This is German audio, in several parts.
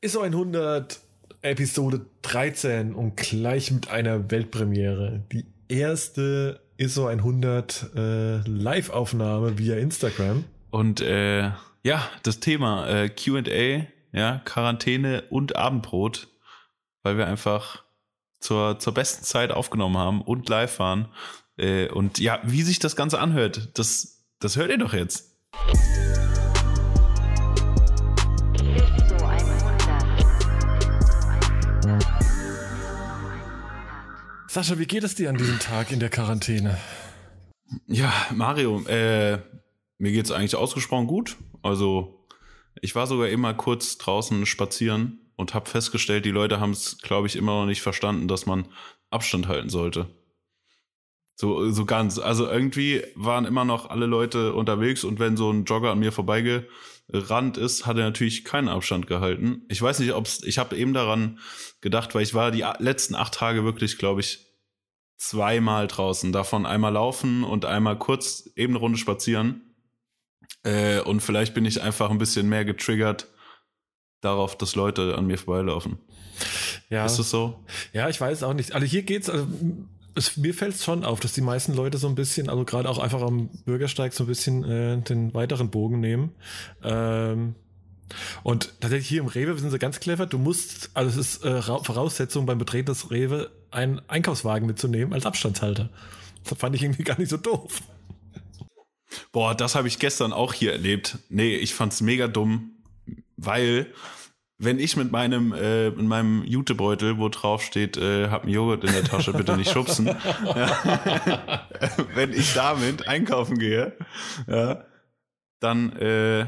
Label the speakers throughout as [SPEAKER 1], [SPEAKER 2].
[SPEAKER 1] ISO 100 Episode 13 und gleich mit einer Weltpremiere. Die erste ISO 100 äh, Live-Aufnahme via Instagram.
[SPEAKER 2] Und äh, ja, das Thema äh, QA, ja, Quarantäne und Abendbrot, weil wir einfach zur, zur besten Zeit aufgenommen haben und live waren. Äh, und ja, wie sich das Ganze anhört, das, das hört ihr doch jetzt.
[SPEAKER 1] Sascha, wie geht es dir an diesem Tag in der Quarantäne?
[SPEAKER 2] Ja, Mario, äh, mir geht es eigentlich ausgesprochen gut. Also ich war sogar immer kurz draußen spazieren und habe festgestellt, die Leute haben es, glaube ich, immer noch nicht verstanden, dass man Abstand halten sollte. So, so ganz. Also irgendwie waren immer noch alle Leute unterwegs und wenn so ein Jogger an mir vorbeigerannt ist, hat er natürlich keinen Abstand gehalten. Ich weiß nicht, ob's, ich habe eben daran gedacht, weil ich war die letzten acht Tage wirklich, glaube ich, zweimal draußen. Davon einmal laufen und einmal kurz eben eine Runde spazieren. Äh, und vielleicht bin ich einfach ein bisschen mehr getriggert darauf, dass Leute an mir vorbeilaufen.
[SPEAKER 1] Ja.
[SPEAKER 2] Ist das so?
[SPEAKER 1] Ja, ich weiß auch nicht. Also hier geht's, also es, mir fällt es schon auf, dass die meisten Leute so ein bisschen, also gerade auch einfach am Bürgersteig so ein bisschen äh, den weiteren Bogen nehmen. Ähm, und tatsächlich hier im Rewe sind sie ganz clever. Du musst, also es ist äh, Voraussetzung beim Betreten des Rewe, einen Einkaufswagen mitzunehmen als Abstandshalter. Das fand ich irgendwie gar nicht so doof.
[SPEAKER 2] Boah, das habe ich gestern auch hier erlebt. Nee, ich fand's mega dumm, weil wenn ich mit meinem äh, in meinem Jutebeutel, wo drauf steht, äh, hab einen Joghurt in der Tasche, bitte nicht schubsen. ja, wenn ich damit einkaufen gehe, ja, dann äh,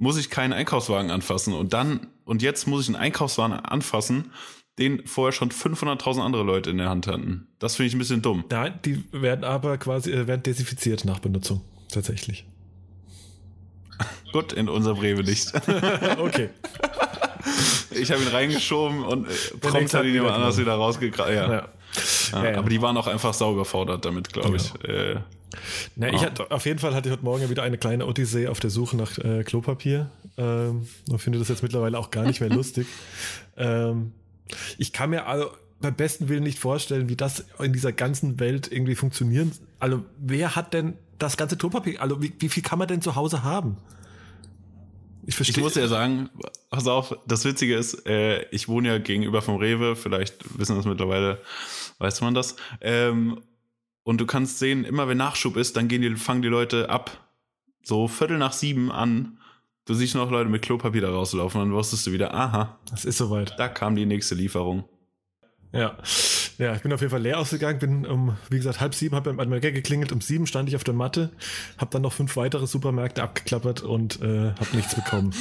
[SPEAKER 2] muss ich keinen Einkaufswagen anfassen und dann und jetzt muss ich einen Einkaufswagen anfassen, den vorher schon 500.000 andere Leute in der Hand hatten. Das finde ich ein bisschen dumm.
[SPEAKER 1] Ja, die werden aber quasi äh, werden desinfiziert nach Benutzung tatsächlich.
[SPEAKER 2] Gut, in unser Rewe nicht.
[SPEAKER 1] okay.
[SPEAKER 2] Ich habe ihn reingeschoben und äh, prompt hat ihn jemand anders wieder rausgekramt. Ja. Ja. Ja, ja. Aber die waren auch einfach sau überfordert damit, glaube ich. Äh,
[SPEAKER 1] Na, ich hatte, auf jeden Fall hatte ich heute Morgen wieder eine kleine Odyssee auf der Suche nach äh, Klopapier ähm, und finde das jetzt mittlerweile auch gar nicht mehr lustig. Ähm, ich kann mir also beim besten Willen nicht vorstellen, wie das in dieser ganzen Welt irgendwie funktionieren. Also wer hat denn das ganze Klopapier? Also wie, wie viel kann man denn zu Hause haben?
[SPEAKER 2] Ich, verstehe. ich muss ja sagen, pass auf, das Witzige ist, äh, ich wohne ja gegenüber vom Rewe, vielleicht wissen das mittlerweile, weiß man das. Ähm, und du kannst sehen, immer wenn Nachschub ist, dann gehen die, fangen die Leute ab, so Viertel nach sieben an. Du siehst noch Leute mit Klopapier da rauslaufen, dann wusstest du wieder, aha.
[SPEAKER 1] Das ist soweit.
[SPEAKER 2] Da kam die nächste Lieferung.
[SPEAKER 1] Ja. Ja, ich bin auf jeden Fall leer ausgegangen, bin um, wie gesagt, halb sieben, habe beim Wecker geklingelt, um sieben stand ich auf der Matte, habe dann noch fünf weitere Supermärkte abgeklappert und äh, habe nichts bekommen.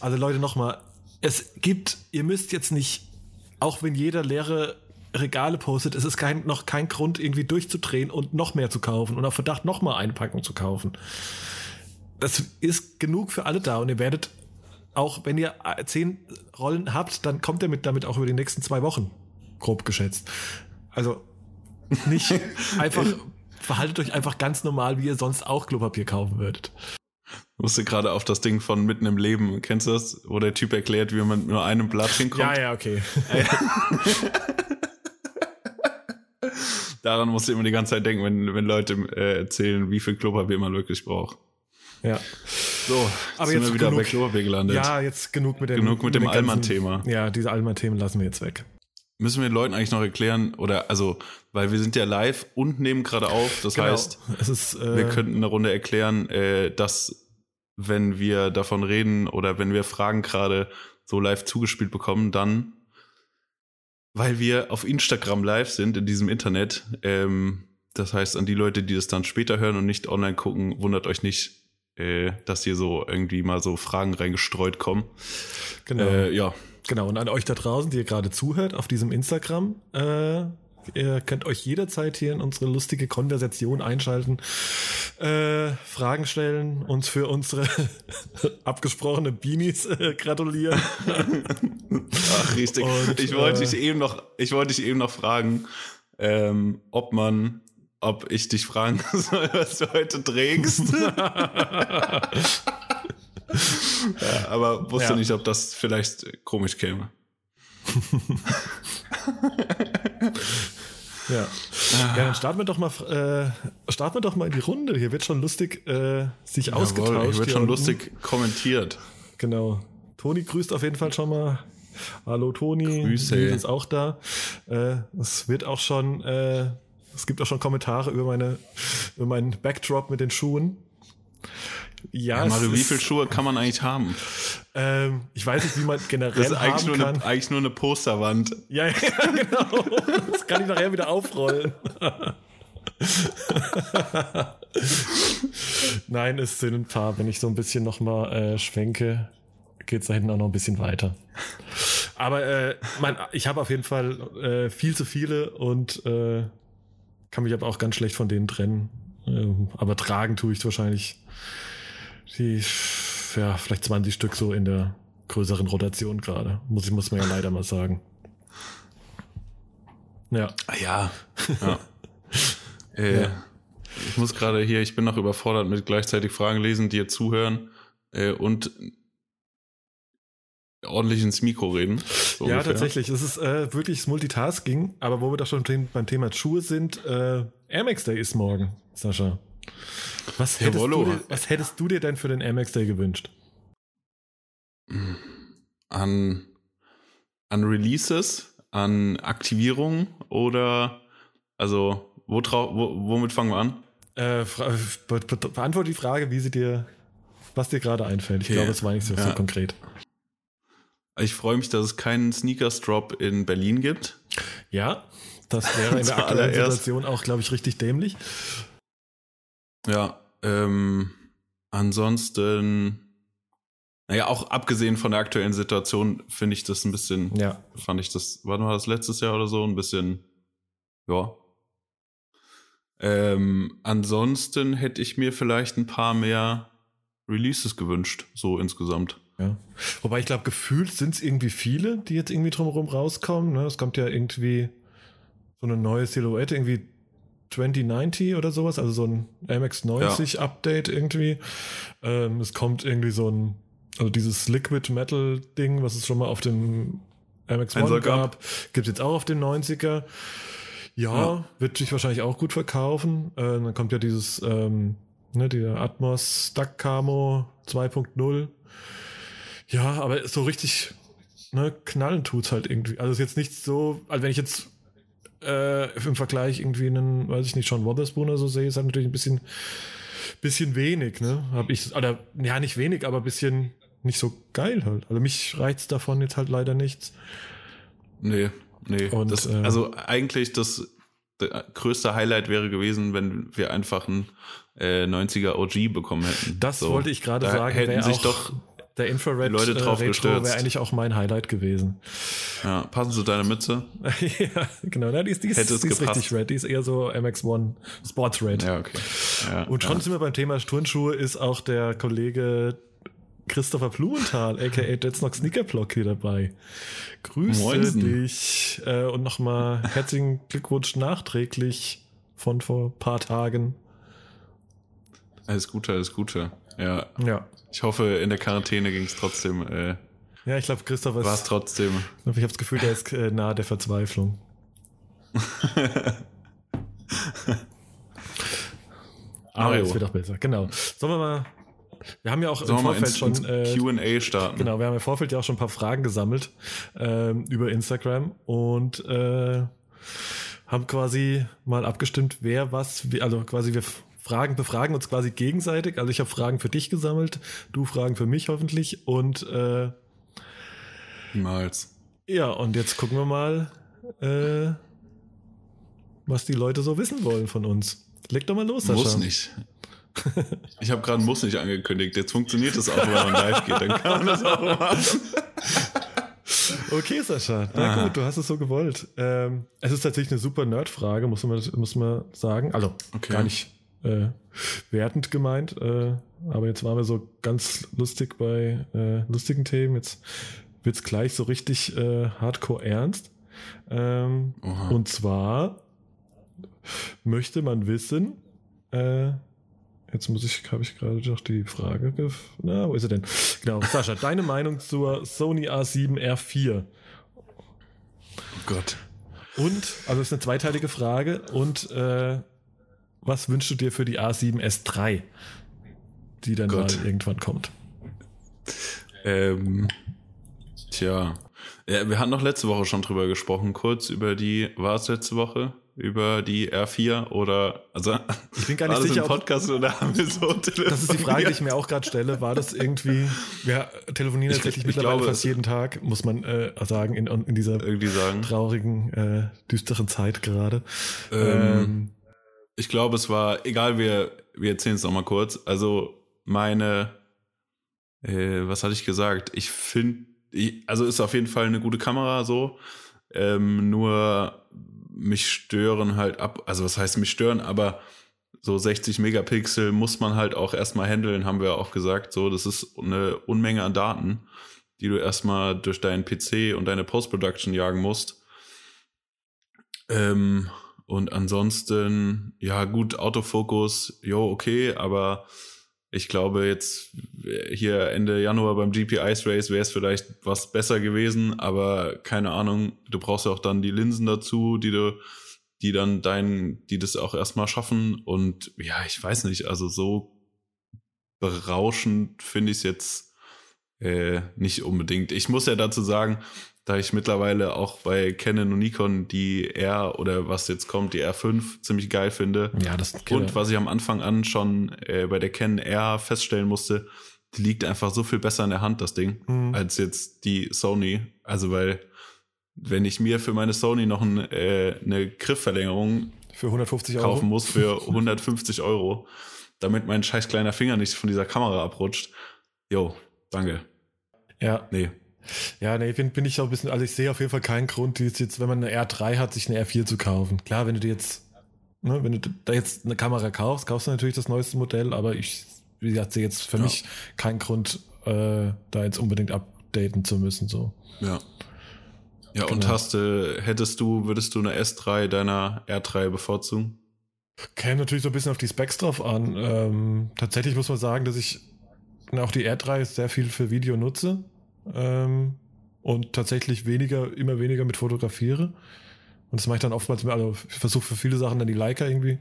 [SPEAKER 1] Also Leute, nochmal, es gibt, ihr müsst jetzt nicht, auch wenn jeder leere Regale postet, es ist kein, noch kein Grund, irgendwie durchzudrehen und noch mehr zu kaufen und auf Verdacht noch mal eine Packung zu kaufen. Das ist genug für alle da und ihr werdet auch, wenn ihr zehn Rollen habt, dann kommt ihr mit damit auch über die nächsten zwei Wochen grob geschätzt. Also nicht einfach, verhaltet euch einfach ganz normal, wie ihr sonst auch Klopapier kaufen würdet.
[SPEAKER 2] Ich musste gerade auf das Ding von mitten im Leben, kennst du das? Wo der Typ erklärt, wie man mit nur einem Blatt hinkommt.
[SPEAKER 1] Ja, ja, okay.
[SPEAKER 2] Daran musst du immer die ganze Zeit denken, wenn, wenn Leute äh, erzählen, wie viel Klopapier man wirklich braucht.
[SPEAKER 1] Ja.
[SPEAKER 2] So,
[SPEAKER 1] aber sind jetzt
[SPEAKER 2] wir wieder
[SPEAKER 1] genug,
[SPEAKER 2] bei Klopapier gelandet.
[SPEAKER 1] Ja, jetzt genug mit dem,
[SPEAKER 2] genug mit, mit dem Allmann-Thema.
[SPEAKER 1] Ja, diese Allmann-Themen lassen wir jetzt weg
[SPEAKER 2] müssen wir den Leuten eigentlich noch erklären, oder also, weil wir sind ja live und nehmen gerade auf. Das genau. heißt,
[SPEAKER 1] ist, äh,
[SPEAKER 2] wir könnten eine Runde erklären, äh, dass wenn wir davon reden oder wenn wir Fragen gerade so live zugespielt bekommen, dann, weil wir auf Instagram live sind in diesem Internet, ähm, das heißt, an die Leute, die das dann später hören und nicht online gucken, wundert euch nicht, äh, dass hier so irgendwie mal so Fragen reingestreut kommen.
[SPEAKER 1] Genau.
[SPEAKER 2] Äh, ja,
[SPEAKER 1] Genau, und an euch da draußen, die ihr gerade zuhört auf diesem Instagram, äh, ihr könnt euch jederzeit hier in unsere lustige Konversation einschalten, äh, Fragen stellen, uns für unsere abgesprochene Beanies äh, gratulieren.
[SPEAKER 2] Ach, richtig. Und, ich wollte äh, dich eben noch, ich wollte dich eben noch fragen, ähm, ob man, ob ich dich fragen soll, was du heute trägst. ja, aber wusste
[SPEAKER 1] Ja.
[SPEAKER 2] nicht, ob das vielleicht komisch käme.
[SPEAKER 1] Ja. ja, dann starten wir doch mal, äh, starten wir doch mal in die Runde. Hier wird schon lustig äh, sich
[SPEAKER 2] Jawohl,
[SPEAKER 1] ausgetauscht.
[SPEAKER 2] hier wird schon
[SPEAKER 1] unten.
[SPEAKER 2] lustig kommentiert.
[SPEAKER 1] Genau. Toni grüßt auf jeden Fall schon mal. Hallo Toni,
[SPEAKER 2] Grüße.
[SPEAKER 1] Nils ist auch da. Äh, es wird auch schon, äh, es gibt auch schon Kommentare über meine, über meinen Backdrop mit den Schuhen. Ja,
[SPEAKER 2] Ja, Mario, wie viele Schuhe kann man eigentlich haben?
[SPEAKER 1] Ähm, ich weiß nicht, wie man generell
[SPEAKER 2] Das ist eigentlich
[SPEAKER 1] haben
[SPEAKER 2] nur,
[SPEAKER 1] kann.
[SPEAKER 2] eine, eigentlich nur eine Posterwand.
[SPEAKER 1] Ja, ja, genau. Das kann ich nachher wieder aufrollen. Nein, es sind ein paar. Wenn ich so ein bisschen nochmal äh, schwenke, geht es da hinten auch noch ein bisschen weiter. Aber äh, mein, ich habe auf jeden Fall äh, viel zu viele und äh, kann mich aber auch ganz schlecht von denen trennen. Ähm, aber tragen tue ich wahrscheinlich die, ja, vielleicht 20 Stück so in der größeren Rotation gerade. Muss, ich- muss man ja leider mal sagen. Ja.
[SPEAKER 2] Ah, Ja. ja. äh,
[SPEAKER 1] Ja.
[SPEAKER 2] Ich muss gerade hier, ich bin noch überfordert mit gleichzeitig Fragen lesen, dir zuhören äh, und ordentlich ins Mikro reden. so
[SPEAKER 1] ja,
[SPEAKER 2] ungefähr.
[SPEAKER 1] tatsächlich. Es ist äh, wirkliches Multitasking, aber wo wir da schon beim Thema Schuhe sind, äh, Air Max Day ist morgen, Sascha. Was hättest, du dir, was hättest du dir denn für den Air Max Day gewünscht?
[SPEAKER 2] An, an Releases, an Aktivierungen oder also wo trau, wo, womit fangen wir an?
[SPEAKER 1] Äh, fra- be be beantworte die Frage, wie sie dir, was dir gerade einfällt. Ich
[SPEAKER 2] Okay.
[SPEAKER 1] glaube, es war nicht so, so
[SPEAKER 2] Ja.
[SPEAKER 1] konkret.
[SPEAKER 2] Ich freue mich, dass es keinen Sneakers Drop in Berlin gibt.
[SPEAKER 1] Ja, das wäre in der aktuellen. Situation auch, glaube ich, richtig dämlich.
[SPEAKER 2] Ja, ähm, ansonsten, naja, auch abgesehen von der aktuellen Situation finde ich das ein bisschen,
[SPEAKER 1] Ja,
[SPEAKER 2] fand ich das, wann war das letztes Jahr oder so, ein bisschen, ja. Ähm, ansonsten hätte ich mir vielleicht ein paar mehr Releases gewünscht, so insgesamt.
[SPEAKER 1] Ja. Wobei ich glaube, gefühlt sind es irgendwie viele, die jetzt irgendwie drumherum rauskommen. Ne? Es kommt ja irgendwie so eine neue Silhouette, irgendwie 2090 oder sowas, also so ein MX90 Update irgendwie. Ähm, es kommt irgendwie so ein, also dieses Liquid Metal Ding, was es schon mal auf dem MX1
[SPEAKER 2] Einser gab.
[SPEAKER 1] gibt es jetzt auch auf dem 90er. Ja,
[SPEAKER 2] Ja.
[SPEAKER 1] wird sich wahrscheinlich auch gut verkaufen. Äh, dann kommt ja dieses, ähm, ne, der Atmos Stack Camo 2.0. Ja, aber so richtig ne, knallen tut's halt irgendwie. Also ist jetzt nicht so, also wenn ich jetzt äh, im Vergleich irgendwie einen, weiß ich nicht, Sean Wotherspoon oder so sehe, ist halt natürlich ein bisschen, bisschen wenig, ne? Hab ich, oder ja, nicht wenig, aber ein bisschen nicht so geil halt. Also mich reizt davon jetzt halt leider nichts.
[SPEAKER 2] Nee, nee.
[SPEAKER 1] Und,
[SPEAKER 2] das,
[SPEAKER 1] äh,
[SPEAKER 2] also eigentlich das, der größte Highlight wäre gewesen, wenn wir einfach einen äh, 90er OG bekommen hätten.
[SPEAKER 1] Das
[SPEAKER 2] So.
[SPEAKER 1] wollte ich gerade sagen.
[SPEAKER 2] Hätten sich doch
[SPEAKER 1] der Infrared
[SPEAKER 2] Leute drauf
[SPEAKER 1] äh, Retro wäre eigentlich auch mein Highlight gewesen.
[SPEAKER 2] ja, passend zu deiner Mütze.
[SPEAKER 1] ja, genau. Na, die ist, die ist, die ist richtig red. Die ist eher so MX1 Sports Red.
[SPEAKER 2] Ja, okay. Ja,
[SPEAKER 1] Und schon
[SPEAKER 2] ja.
[SPEAKER 1] sind wir beim Thema Turnschuhe, ist auch der Kollege Christopher Blumenthal, aka Dead Snock Sneakerblock hier dabei. Grüße
[SPEAKER 2] Moinsen.
[SPEAKER 1] dich äh, und nochmal herzlichen Glückwunsch nachträglich von vor ein paar Tagen.
[SPEAKER 2] Alles Gute, alles Gute. Ja,
[SPEAKER 1] Ja.
[SPEAKER 2] ich hoffe, in der Quarantäne ging es trotzdem, äh,
[SPEAKER 1] Ja, ich glaube, Christopher
[SPEAKER 2] war es
[SPEAKER 1] ist,
[SPEAKER 2] trotzdem.
[SPEAKER 1] ich habe das Gefühl, der ist äh, nahe der Verzweiflung. Aber
[SPEAKER 2] Mario.
[SPEAKER 1] es wird auch besser, genau. Sollen wir mal, wir haben ja auch
[SPEAKER 2] Sollen
[SPEAKER 1] im
[SPEAKER 2] mal
[SPEAKER 1] Vorfeld
[SPEAKER 2] ins,
[SPEAKER 1] schon äh,
[SPEAKER 2] QA starten?
[SPEAKER 1] Genau, wir haben im Vorfeld ja auch schon ein paar Fragen gesammelt ähm, über Instagram und äh, haben quasi mal abgestimmt, wer was, also quasi wir fragen, befragen uns quasi gegenseitig. Also ich habe Fragen für dich gesammelt, du Fragen für mich hoffentlich und äh,
[SPEAKER 2] Niemals.
[SPEAKER 1] ja, und jetzt gucken wir mal, äh, was die Leute so wissen wollen von uns. Leg doch mal los, Sascha.
[SPEAKER 2] Muss nicht. Ich habe gerade Muss nicht angekündigt. Jetzt funktioniert das auch, wenn man live geht. Dann kann man das auch machen.
[SPEAKER 1] Okay, Sascha. Na
[SPEAKER 2] Ah.
[SPEAKER 1] gut, du hast es so gewollt. Ähm, es ist tatsächlich eine super Nerd-Frage, muss man, muss man sagen. Also
[SPEAKER 2] Okay.
[SPEAKER 1] gar nicht äh, wertend gemeint, äh, aber jetzt waren wir so ganz lustig bei äh, lustigen Themen. Jetzt wird's gleich so richtig äh, hardcore ernst. Ähm, und zwar möchte man wissen, äh, Jetzt muss ich, habe ich gerade doch die Frage. Na, wo ist er denn? Genau, Sascha, deine Meinung zur Sony A7 R4?
[SPEAKER 2] Oh Gott.
[SPEAKER 1] Und, also ist eine zweiteilige Frage. Und äh, was wünschst du dir für die A7S3, die dann Gott. mal irgendwann kommt?
[SPEAKER 2] Ähm, tja, ja, wir hatten noch letzte Woche schon drüber gesprochen, kurz über die, war es letzte Woche? Über die R4 oder, also,
[SPEAKER 1] ich bin gar nicht sicher,
[SPEAKER 2] im Podcast ob, oder haben wir so
[SPEAKER 1] Das ist die Frage, die ich mir auch gerade stelle. War das irgendwie, wir telefonieren ich, tatsächlich ich mittlerweile glaube, fast jeden Tag, muss man äh, sagen, in, in dieser traurigen, äh, düsteren Zeit gerade.
[SPEAKER 2] Ähm, ähm, ich glaube, es war, egal, wir, wir erzählen es nochmal kurz. Also, meine, äh, was hatte ich gesagt? Ich finde, also ist auf jeden Fall eine gute Kamera so. Ähm, nur mich stören halt ab, also was heißt mich stören, aber so 60 Megapixel muss man halt auch erstmal handeln, haben wir auch gesagt. So, das ist eine Unmenge an Daten, die du erstmal durch deinen PC und deine Post-Production jagen musst. Ähm, und ansonsten, ja, gut, Autofokus, jo, okay, aber ich glaube, jetzt hier Ende Januar beim GP Ice Race wäre es vielleicht was besser gewesen, aber keine Ahnung, du brauchst ja auch dann die Linsen dazu, die du, die dann dein, die das auch erstmal schaffen. Und ja, ich weiß nicht, also so berauschend finde ich es jetzt äh, nicht unbedingt. Ich muss ja dazu sagen, da ich mittlerweile auch bei Canon und Nikon die R oder was jetzt kommt, die R5 ziemlich geil finde.
[SPEAKER 1] Ja, das
[SPEAKER 2] Und was ich am Anfang an schon äh, bei der Canon R feststellen musste, die liegt einfach so viel besser in der Hand, das Ding, mhm. als jetzt die Sony. Also, weil, wenn ich mir für meine Sony noch ein, äh, eine Griffverlängerung
[SPEAKER 1] für 150 Euro
[SPEAKER 2] kaufen muss für 150 Euro, damit mein scheiß kleiner Finger nicht von dieser Kamera abrutscht. Jo, danke.
[SPEAKER 1] Ja. Nee, ja, nee, bin, bin ich auch ein bisschen, also ich sehe auf jeden Fall keinen Grund, die jetzt, wenn man eine R3 hat, sich eine R4 zu kaufen. Klar, wenn du dir jetzt, ne, wenn du da jetzt eine Kamera kaufst, kaufst du natürlich das neueste Modell, aber ich, wie gesagt, sehe jetzt für ja. mich keinen Grund, äh, da jetzt unbedingt updaten zu müssen, so.
[SPEAKER 2] Ja. Ja, genau. und hast du, hättest du, würdest du eine S3 deiner R3 bevorzugen?
[SPEAKER 1] Käme natürlich so ein bisschen auf die Specs drauf an. Ähm, tatsächlich muss man sagen, dass ich auch die R3 sehr viel für Video nutze ähm, und tatsächlich weniger, immer weniger mit fotografiere. Und das mache ich dann oftmals, also ich versuche für viele Sachen dann die Leica irgendwie,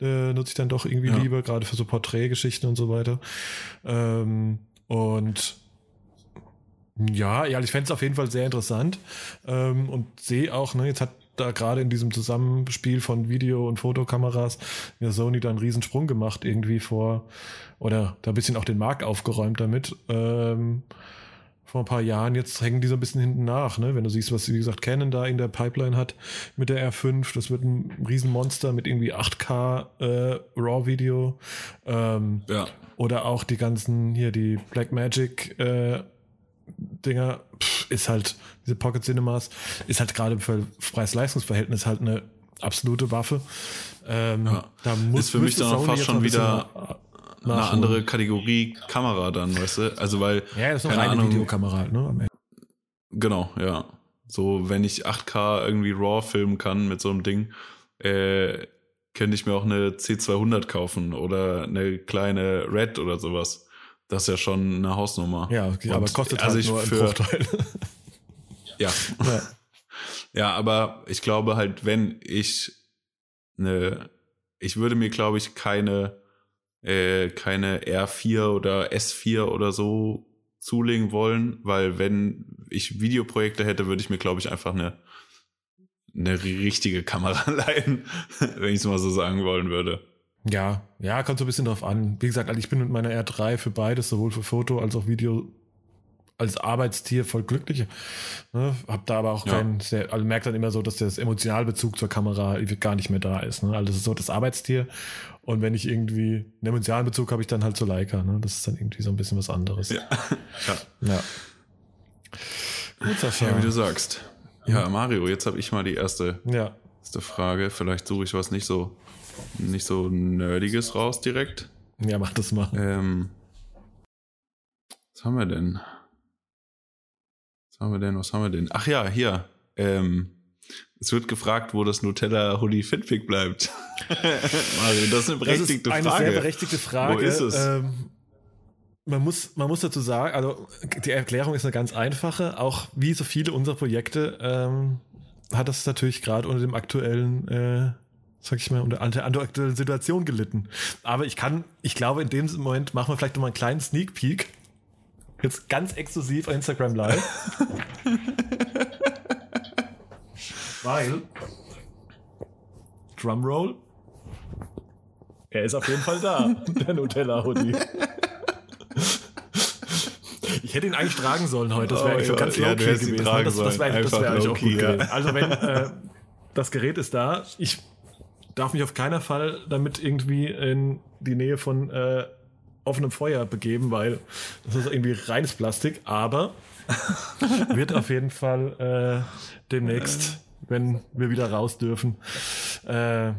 [SPEAKER 1] äh, nutze ich dann doch irgendwie ja. lieber, gerade für so Porträtgeschichten und so weiter. Ähm, und ja, ja, ich fände es auf jeden Fall sehr interessant ähm, und sehe auch, ne, jetzt hat da gerade in diesem Zusammenspiel von Video- und Fotokameras ja Sony da einen Riesensprung gemacht, irgendwie vor, oder da ein bisschen auch den Markt aufgeräumt damit. Ähm, vor ein paar Jahren. Jetzt hängen die so ein bisschen hinten nach, ne? Wenn du siehst, was, wie gesagt, Canon da in der Pipeline hat mit der R5, das wird ein Riesenmonster mit irgendwie 8K äh, RAW-Video. Ähm,
[SPEAKER 2] ja.
[SPEAKER 1] Oder auch die ganzen, hier, die Blackmagic äh, Dinger, pff, ist halt, diese Pocket Cinemas, ist halt gerade für Preis-Leistungs-Verhältnis halt eine absolute Waffe. Ähm,
[SPEAKER 2] ja. da muss, ist für mich dann auch fast schon wieder eine andere Kategorie Kamera dann, weißt du? Also weil
[SPEAKER 1] ja, das ist keine eine Videokamera halt, ne?
[SPEAKER 2] Genau, ja. So, wenn ich 8K irgendwie RAW filmen kann mit so einem Ding, äh, könnte ich mir auch eine C200 kaufen oder eine kleine Red oder sowas. Das ist ja schon eine Hausnummer.
[SPEAKER 1] Ja, okay, aber kostet also halt nur für,
[SPEAKER 2] ja. ja. Ja, aber ich glaube halt, wenn ich eine, ich würde mir, glaube ich, keine äh, keine R4 oder S4 oder so zulegen wollen, weil wenn ich Videoprojekte hätte, würde ich mir, glaube ich, einfach eine, eine richtige Kamera leihen, wenn ich es mal so sagen wollen würde.
[SPEAKER 1] Ja, ja, kommt so ein bisschen drauf an. Wie gesagt, also ich bin mit meiner R3 für beides, sowohl für Foto als auch Video als Arbeitstier voll glücklich. Ne? Hab da aber auch ja. keinen, sehr, also merkt dann immer so, dass das Emotionalbezug zur Kamera gar nicht mehr da ist. Ne? Also das ist so das Arbeitstier. Und wenn ich irgendwie einen emotionalen Bezug habe, ich dann halt zu Leica. Ne? Das ist dann irgendwie so ein bisschen was anderes.
[SPEAKER 2] Ja.
[SPEAKER 1] ja. ja.
[SPEAKER 2] Gut, Sascha. Ja, wie du sagst. Ja, Mario, jetzt habe ich mal die erste,
[SPEAKER 1] ja.
[SPEAKER 2] erste Frage. Vielleicht suche ich was nicht so, nicht so nerdiges raus direkt.
[SPEAKER 1] Ja, mach das mal.
[SPEAKER 2] Ähm, was haben wir denn? Was haben wir denn? Was haben wir denn? Ach ja, hier. Ähm, Es wird gefragt, wo das Nutella Hoodie Fitpick bleibt. Mario, das ist eine berechtigte
[SPEAKER 1] das ist eine
[SPEAKER 2] Frage.
[SPEAKER 1] sehr berechtigte Frage.
[SPEAKER 2] Wo ist es?
[SPEAKER 1] Ähm, man muss, man muss dazu sagen, also die Erklärung ist eine ganz einfache. Auch wie so viele unserer Projekte ähm, hat das natürlich gerade unter dem aktuellen, äh, sag ich mal, unter der aktuellen Situation gelitten. Aber ich kann, ich glaube, in dem Moment machen wir vielleicht nochmal einen kleinen Sneak Peek. Jetzt ganz exklusiv auf Instagram Live. Weil. Drumroll. Er ist auf jeden Fall da, der Nutella-Hoodie. Ich hätte ihn eigentlich tragen sollen heute. Das wäre
[SPEAKER 2] Oh,
[SPEAKER 1] eigentlich
[SPEAKER 2] ja,
[SPEAKER 1] ganz
[SPEAKER 2] ja,
[SPEAKER 1] low
[SPEAKER 2] du
[SPEAKER 1] key
[SPEAKER 2] hättest ihn
[SPEAKER 1] gewesen. Das, das wäre das wär eigentlich auch
[SPEAKER 2] low-key,
[SPEAKER 1] gut
[SPEAKER 2] ja.
[SPEAKER 1] gewesen. Also wenn äh, das Gerät ist da, ich darf mich auf keinen Fall damit irgendwie in die Nähe von äh, offenem Feuer begeben, weil das ist irgendwie reines Plastik, aber wird auf jeden Fall äh, demnächst, wenn wir wieder raus dürfen, äh,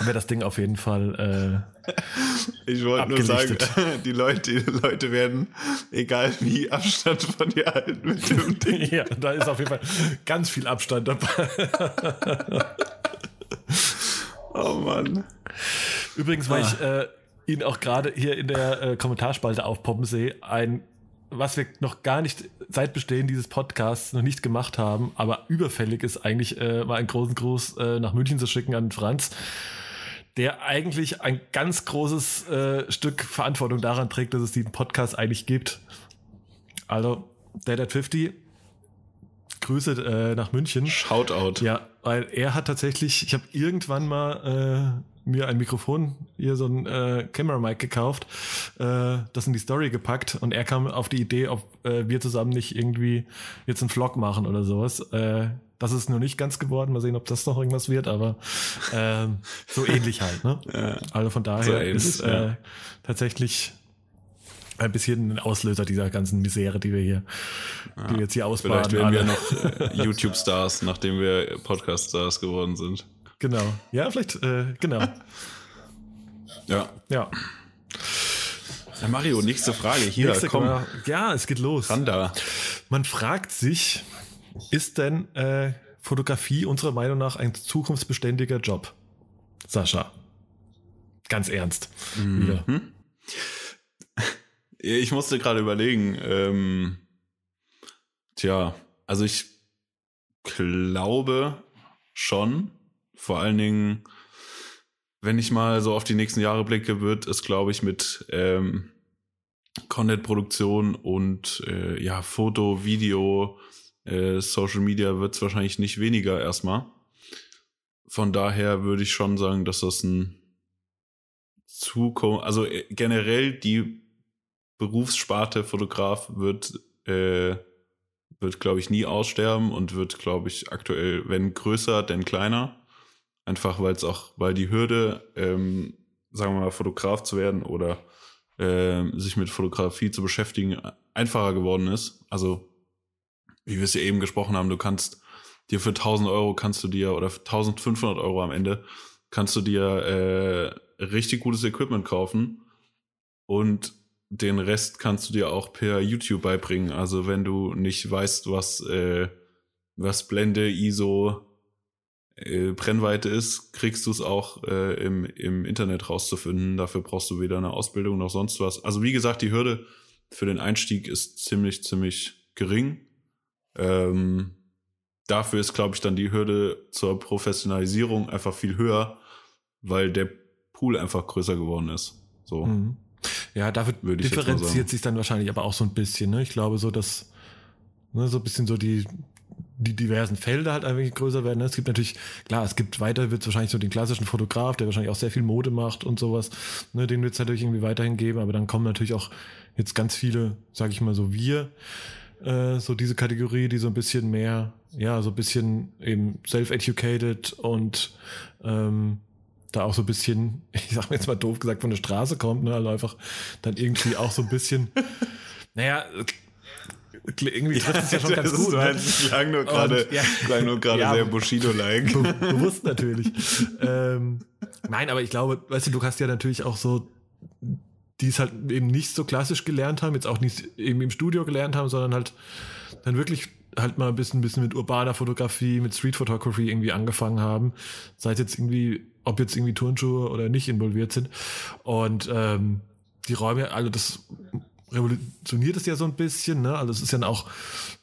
[SPEAKER 1] wird das Ding auf jeden Fall äh,
[SPEAKER 2] Ich wollte nur sagen, die Leute, die Leute werden, egal wie, Abstand von dir halten mit dem Ding.
[SPEAKER 1] ja, da ist auf jeden Fall ganz viel Abstand dabei.
[SPEAKER 2] Oh Mann.
[SPEAKER 1] Übrigens, weil ich äh, ihn auch gerade hier in der äh, Kommentarspalte aufpoppen sehe, ein, was wir noch gar nicht seit Bestehen dieses Podcasts noch nicht gemacht haben, aber überfällig ist eigentlich äh, mal einen großen Gruß äh, nach München zu schicken an Franz, der eigentlich ein ganz großes äh, Stück Verantwortung daran trägt, dass es diesen Podcast eigentlich gibt. Also, Dead at 50, Grüße äh, nach München.
[SPEAKER 2] Shoutout.
[SPEAKER 1] Ja, weil er hat tatsächlich, ich habe irgendwann mal äh, mir ein Mikrofon, hier so ein äh, Camera Mic gekauft, äh, das in die Story gepackt und er kam auf die Idee, ob äh, wir zusammen nicht irgendwie jetzt einen Vlog machen oder sowas. Äh, das ist nur nicht ganz geworden. Mal sehen, ob das noch irgendwas wird, aber ähm, so ähnlich halt. Ne?
[SPEAKER 2] Ja.
[SPEAKER 1] Also von daher
[SPEAKER 2] So ähnlich,
[SPEAKER 1] ist
[SPEAKER 2] ja.
[SPEAKER 1] äh, tatsächlich ein bisschen ein Auslöser dieser ganzen Misere, die wir hier, die wir jetzt hier ausbaden.
[SPEAKER 2] Vielleicht werden wir noch äh, YouTube-Stars, nachdem wir Podcast-Stars geworden sind.
[SPEAKER 1] Genau. Ja, vielleicht, äh, genau.
[SPEAKER 2] Ja.
[SPEAKER 1] Ja.
[SPEAKER 2] ja Mario, nächste Frage. Hier,
[SPEAKER 1] Nächste
[SPEAKER 2] komm.
[SPEAKER 1] Kamera. Ja, es geht los.
[SPEAKER 2] Ran da.
[SPEAKER 1] Man fragt sich, ist denn äh, Fotografie unserer Meinung nach ein zukunftsbeständiger Job? Sascha. Ganz ernst.
[SPEAKER 2] Mhm. Ich musste gerade überlegen, ähm, tja, also ich glaube schon, vor allen Dingen, wenn ich mal so auf die nächsten Jahre blicke, wird es, glaube ich, mit ähm, Content-Produktion und äh, ja, Foto, Video, äh, Social Media wird es wahrscheinlich nicht weniger erstmal. Von daher würde ich schon sagen, dass das ein Zukunft, also äh, generell die Berufssparte Fotograf wird, äh, wird glaube ich, nie aussterben und wird, glaube ich, aktuell, wenn größer, denn kleiner. Einfach weil es auch, weil die Hürde, ähm, sagen wir mal, Fotograf zu werden oder ähm, sich mit Fotografie zu beschäftigen, einfacher geworden ist. Also, wie wir es ja eben gesprochen haben, du kannst dir für 1000 Euro kannst du dir oder für 1500 Euro am Ende kannst du dir äh, richtig gutes Equipment kaufen und den Rest kannst du dir auch per YouTube beibringen. Also wenn du nicht weißt, was, äh, was Blende, ISO, äh, Brennweite ist, kriegst du es auch äh, im, im Internet rauszufinden. Dafür brauchst du weder eine Ausbildung noch sonst was. Also wie gesagt, die Hürde für den Einstieg ist ziemlich, ziemlich gering. Ähm, dafür ist, glaube ich, dann die Hürde zur Professionalisierung einfach viel höher, weil der Pool einfach größer geworden ist. So.
[SPEAKER 1] Mhm. Ja, dafür differenziert sich dann wahrscheinlich aber auch so ein bisschen. Ne? Ich glaube so, dass ne, so ein bisschen so die, die diversen Felder halt ein wenig größer werden. Ne? Es gibt natürlich, klar, es gibt weiter, wird es wahrscheinlich so den klassischen Fotograf, der wahrscheinlich auch sehr viel Mode macht und sowas. Ne? Den wird es natürlich irgendwie weiterhin geben, aber dann kommen natürlich auch jetzt ganz viele, sag ich mal so, wir, äh, so diese Kategorie, die so ein bisschen mehr, ja, so ein bisschen eben self-educated und ähm, da auch so ein bisschen, ich sag mir jetzt mal doof gesagt, von der Straße kommt, ne, also einfach dann irgendwie auch so ein bisschen, naja, irgendwie trifft es ja schon ganz gut. Ne?
[SPEAKER 2] es klang nur gerade
[SPEAKER 1] ja.
[SPEAKER 2] klang nur gerade
[SPEAKER 1] Ja.
[SPEAKER 2] sehr Bushido-like.
[SPEAKER 1] Be bewusst natürlich. ähm, nein, aber ich glaube, weißt du, du hast ja natürlich auch so, die es halt eben nicht so klassisch gelernt haben, jetzt auch nicht eben im Studio gelernt haben, sondern halt dann wirklich halt mal ein bisschen, ein bisschen mit urbaner Fotografie, mit Street Photography irgendwie angefangen haben. Sei es jetzt irgendwie, ob jetzt irgendwie Turnschuhe oder nicht involviert sind. Und ähm, die Räume, also das revolutioniert es ja so ein bisschen, ne? Also es ist ja auch,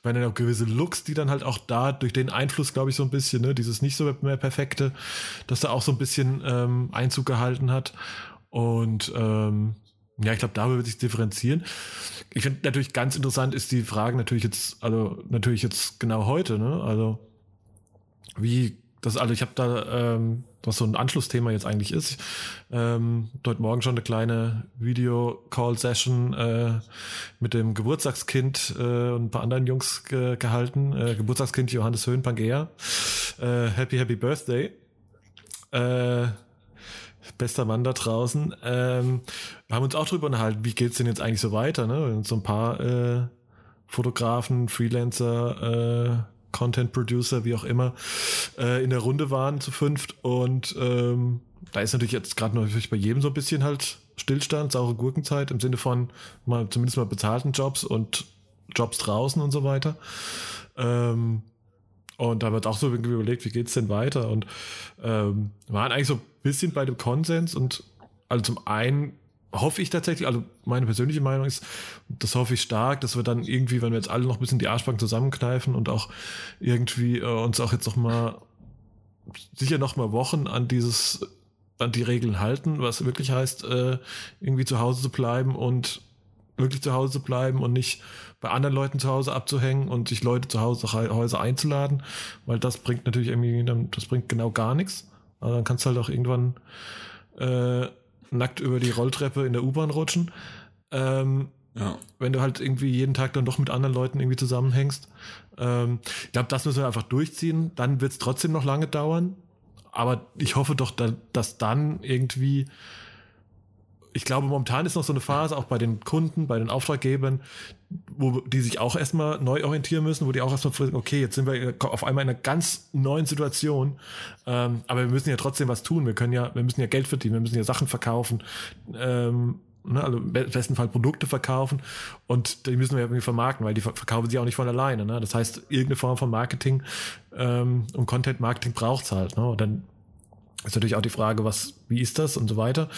[SPEAKER 1] wenn dann auch gewisse Looks, die dann halt auch da durch den Einfluss, glaube ich, so ein bisschen, ne, dieses nicht so mehr perfekte, dass da auch so ein bisschen ähm, Einzug gehalten hat. Und ähm, ja, ich glaube, darüber wird sich differenzieren. Ich finde natürlich ganz interessant ist die Frage natürlich jetzt, also natürlich jetzt genau heute, ne? Also wie das, also ich habe da, ähm, was so ein Anschlussthema jetzt eigentlich ist, ähm, dort morgen schon eine kleine Video-Call-Session äh, mit dem Geburtstagskind äh, und ein paar anderen Jungs ge gehalten. Äh, Geburtstagskind Johannes Höhn Pangea. Äh, happy, happy Birthday. Äh, bester Mann da draußen. Ähm, wir haben uns auch drüber unterhalten, wie geht's denn jetzt eigentlich so weiter? Ne? So ein paar äh, Fotografen, Freelancer, äh, Content Producer, wie auch immer, äh, in der Runde waren zu fünft. Und ähm, da ist natürlich jetzt gerade natürlich bei jedem so ein bisschen halt Stillstand, saure Gurkenzeit im Sinne von mal zumindest mal bezahlten Jobs und Jobs draußen und so weiter. Ähm, und da wird auch so überlegt, wie geht's denn weiter? Und ähm, waren eigentlich so ein bisschen bei dem Konsens und also zum einen hoffe ich tatsächlich, also meine persönliche Meinung ist, das hoffe ich stark, dass wir dann irgendwie, wenn wir jetzt alle noch ein bisschen die Arschbank zusammenkneifen und auch irgendwie äh, uns auch jetzt noch mal sicher noch mal Wochen an dieses an die Regeln halten, was wirklich heißt, äh, irgendwie zu Hause zu bleiben und wirklich zu Hause zu bleiben und nicht bei anderen Leuten zu Hause abzuhängen und sich Leute zu Hause Häuser einzuladen, weil das bringt natürlich irgendwie, das bringt genau gar nichts. Also dann kannst du halt auch irgendwann äh, nackt über die Rolltreppe in der U-Bahn rutschen. Ähm, ja. Wenn du halt irgendwie jeden Tag dann doch mit anderen Leuten irgendwie zusammenhängst. Ähm, ich glaube, das müssen wir einfach durchziehen. Dann wird es trotzdem noch lange dauern. Aber ich hoffe doch, dass dann irgendwie ich glaube, momentan ist noch so eine Phase, auch bei den Kunden, bei den Auftraggebern, wo die sich auch erstmal neu orientieren müssen, wo die auch erstmal fragen, okay, jetzt sind wir auf einmal in einer ganz neuen Situation, ähm, aber wir müssen ja trotzdem was tun. Wir können ja, wir müssen ja Geld verdienen, wir müssen ja Sachen verkaufen, ähm, ne, also im besten Fall Produkte verkaufen und die müssen wir irgendwie vermarkten, weil die verkaufen sie auch nicht von alleine. Ne? Das heißt, irgendeine Form von Marketing ähm, und Content Marketing braucht's halt. Ne? Und dann ist natürlich auch die Frage, was, wie ist das und so weiter.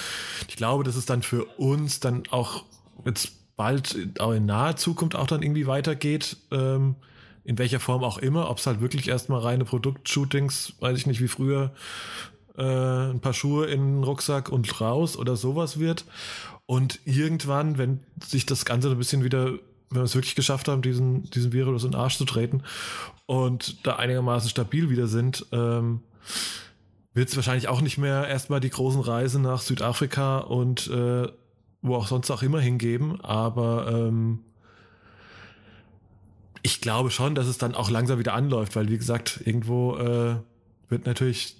[SPEAKER 1] Ich glaube, dass es dann für uns dann auch jetzt bald auch in naher Zukunft auch dann irgendwie weitergeht, ähm, in welcher Form auch immer, ob es halt wirklich erstmal reine Produktshootings, weiß ich nicht, wie früher, äh, ein paar Schuhe in den Rucksack und raus oder sowas wird. Und irgendwann, wenn sich das Ganze ein bisschen wieder, wenn wir es wirklich geschafft haben, diesen, diesen Virus in den Arsch zu treten und da einigermaßen stabil wieder sind, ähm, wird es wahrscheinlich auch nicht mehr erstmal die großen Reisen nach Südafrika und äh, wo auch sonst auch immer hingeben, aber ähm, ich glaube schon, dass es dann auch langsam wieder anläuft, weil wie gesagt, irgendwo äh, wird natürlich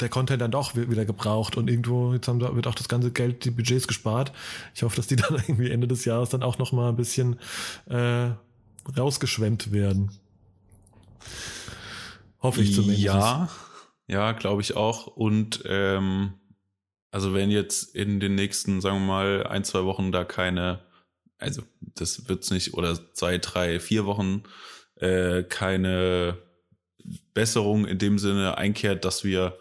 [SPEAKER 1] der Content dann doch wieder gebraucht und irgendwo jetzt haben, wird auch das ganze Geld, die Budgets gespart. Ich hoffe, dass die dann irgendwie Ende des Jahres dann auch noch mal ein bisschen äh, rausgeschwemmt werden.
[SPEAKER 2] Hoffe ich zumindest. Ja, ja, glaube ich auch. Und ähm, also wenn jetzt in den nächsten, sagen wir mal, ein, zwei Wochen da keine, also das wird's nicht, oder zwei, drei, vier Wochen äh, keine Besserung in dem Sinne einkehrt, dass wir,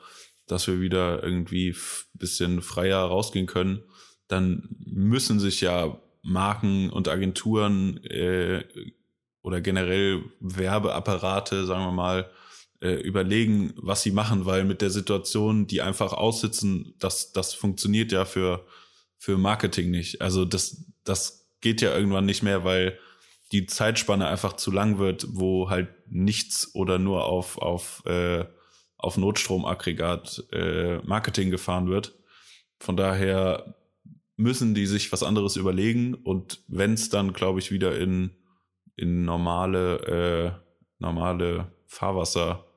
[SPEAKER 2] dass wir wieder irgendwie bisschen freier rausgehen können, dann müssen sich ja Marken und Agenturen äh, oder generell Werbeapparate, sagen wir mal, äh, überlegen, was sie machen, weil mit der Situation, die einfach aussitzen, das, das funktioniert ja für, für Marketing nicht. Also das, das geht ja irgendwann nicht mehr, weil die Zeitspanne einfach zu lang wird, wo halt nichts oder nur auf, auf, äh, auf Notstromaggregat äh, Marketing gefahren wird. Von daher müssen die sich was anderes überlegen und wenn es dann, glaube ich, wieder in, in normale, äh, normale Fahrwasser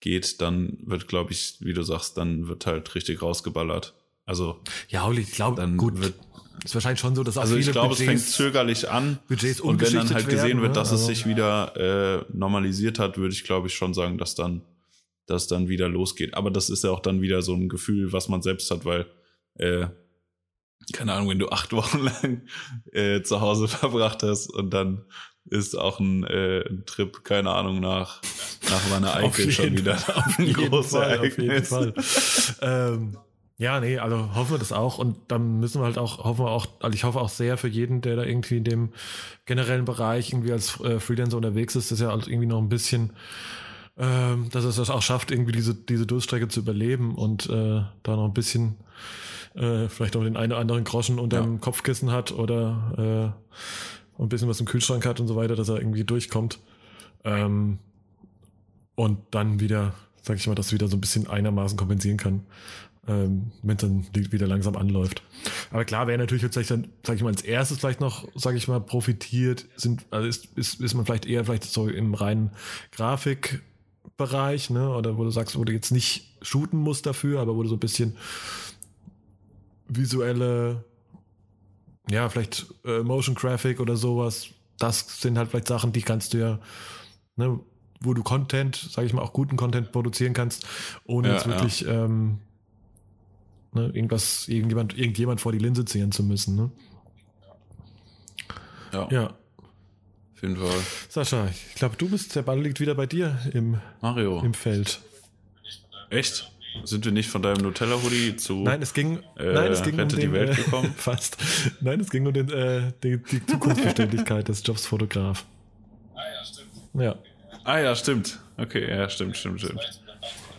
[SPEAKER 2] geht, dann wird, glaube ich, wie du sagst, dann wird halt richtig rausgeballert. Also
[SPEAKER 1] ja, und ich glaube, dann gut, wird ist wahrscheinlich schon so, dass
[SPEAKER 2] auch also ich glaube, es fängt zögerlich an
[SPEAKER 1] Budgets
[SPEAKER 2] und wenn dann halt gesehen werden, wird, dass ne? es sich wieder äh, normalisiert hat, würde ich glaube ich schon sagen, dass dann dass dann wieder losgeht. Aber das ist ja auch dann wieder so ein Gefühl, was man selbst hat, weil äh, keine Ahnung, wenn du acht Wochen lang äh, zu Hause verbracht hast und dann ist auch ein, äh, ein Trip, keine Ahnung, nach, nach Wanne Eickel schon wieder
[SPEAKER 1] auf ein großes Fall, Auf jeden Fall. ähm, ja, nee, also hoffen wir das auch und dann müssen wir halt auch, hoffen wir auch, also ich hoffe auch sehr für jeden, der da irgendwie in dem generellen Bereich irgendwie als äh, Freelancer unterwegs ist, dass er halt irgendwie noch ein bisschen, ähm, dass er es auch schafft, irgendwie diese, diese Durststrecke zu überleben und äh, da noch ein bisschen äh, vielleicht auch den einen oder anderen Groschen unter dem ja. Kopfkissen hat oder äh, ein bisschen was im Kühlschrank hat und so weiter, dass er irgendwie durchkommt. Ähm, und dann wieder, sag ich mal, das wieder so ein bisschen einigermaßen kompensieren kann ähm, wenn es dann wieder langsam anläuft. Aber klar, wer natürlich jetzt vielleicht dann, sag ich mal, als erstes vielleicht noch, sag ich mal, profitiert, sind, also ist, ist, ist man vielleicht eher vielleicht so im reinen Grafikbereich, ne? Oder wo du sagst, wo du jetzt nicht shooten musst dafür, aber wo du so ein bisschen visuelle, ja, vielleicht äh, Motion Graphic oder sowas, das sind halt vielleicht Sachen, die kannst du ja, ne, wo du Content, sag ich mal, auch guten Content produzieren kannst, ohne ja, jetzt wirklich ja. ähm, Ne? Irgendwas, irgendjemand, irgendjemand vor die Linse ziehen zu müssen. Ne?
[SPEAKER 2] Ja. Ja. Auf jeden Fall.
[SPEAKER 1] Sascha, ich glaube, du bist, der Ball liegt wieder bei dir im,
[SPEAKER 2] Mario.
[SPEAKER 1] im Feld.
[SPEAKER 2] Echt? Sind wir nicht von deinem Nutella-Hoodie zu
[SPEAKER 1] nein, es ging,
[SPEAKER 2] äh,
[SPEAKER 1] nein, es ging um den,
[SPEAKER 2] die Welt
[SPEAKER 1] äh,
[SPEAKER 2] gekommen?
[SPEAKER 1] Fast. Nein, es ging um den, äh, die, die Zukunftsbeständigkeit des Jobs Fotograf.
[SPEAKER 2] Ah ja, stimmt.
[SPEAKER 1] Ja.
[SPEAKER 2] Ah ja, stimmt. Okay, ja, stimmt, stimmt, stimmt.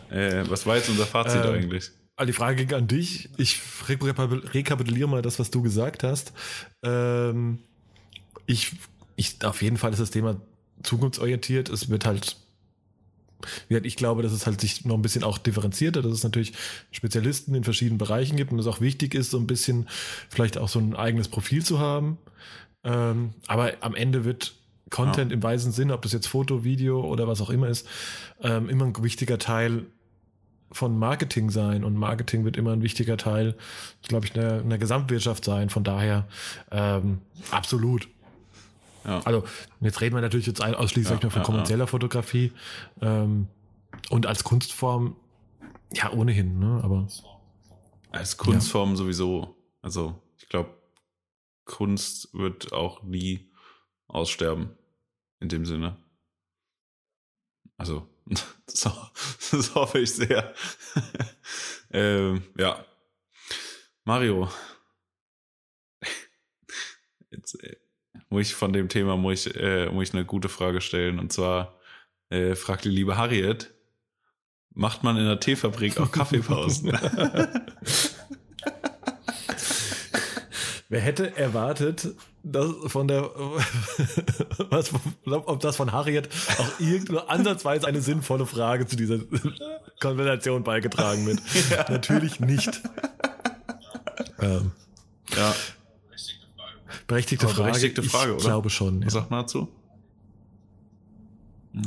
[SPEAKER 2] Äh, was war jetzt unser Fazit ähm, eigentlich?
[SPEAKER 1] Die Frage ging an dich. Ich rekapituliere mal das, was du gesagt hast. Ähm, ich, ich, auf jeden Fall ist das Thema zukunftsorientiert. Es wird halt, ich glaube, dass es halt sich noch ein bisschen auch differenzierter, dass es natürlich Spezialisten in verschiedenen Bereichen gibt und es auch wichtig ist, so ein bisschen vielleicht auch so ein eigenes Profil zu haben. Ähm, aber am Ende wird Content ja. im weisen Sinne, ob das jetzt Foto, Video oder was auch immer ist, ähm, immer ein wichtiger Teil von Marketing sein und Marketing wird immer ein wichtiger Teil, glaube ich, einer, einer Gesamtwirtschaft sein. Von daher ähm, absolut. Ja. Also jetzt reden wir natürlich jetzt ausschließlich ja, nur von kommerzieller Fotografie ähm, und als Kunstform ja ohnehin, ne? Aber
[SPEAKER 2] als Kunstform sowieso. Also ich glaube, Kunst wird auch nie aussterben in dem Sinne. Also das, das hoffe ich sehr. ähm, ja. Mario. Jetzt äh, muss ich von dem Thema muss ich, äh, muss ich eine gute Frage stellen. Und zwar äh, fragt die liebe Harriet, macht man in der Teefabrik auch Kaffeepausen?
[SPEAKER 1] Wer hätte erwartet, dass von der, was, ob das von Harriet auch irgendwo ansatzweise eine sinnvolle Frage zu dieser Konversation beigetragen wird? Ja. Natürlich nicht.
[SPEAKER 2] Ähm, ja.
[SPEAKER 1] Berechtigte Frage.
[SPEAKER 2] Berechtigte Frage,
[SPEAKER 1] ich
[SPEAKER 2] oder?
[SPEAKER 1] glaube schon.
[SPEAKER 2] Was ja. sagt man dazu?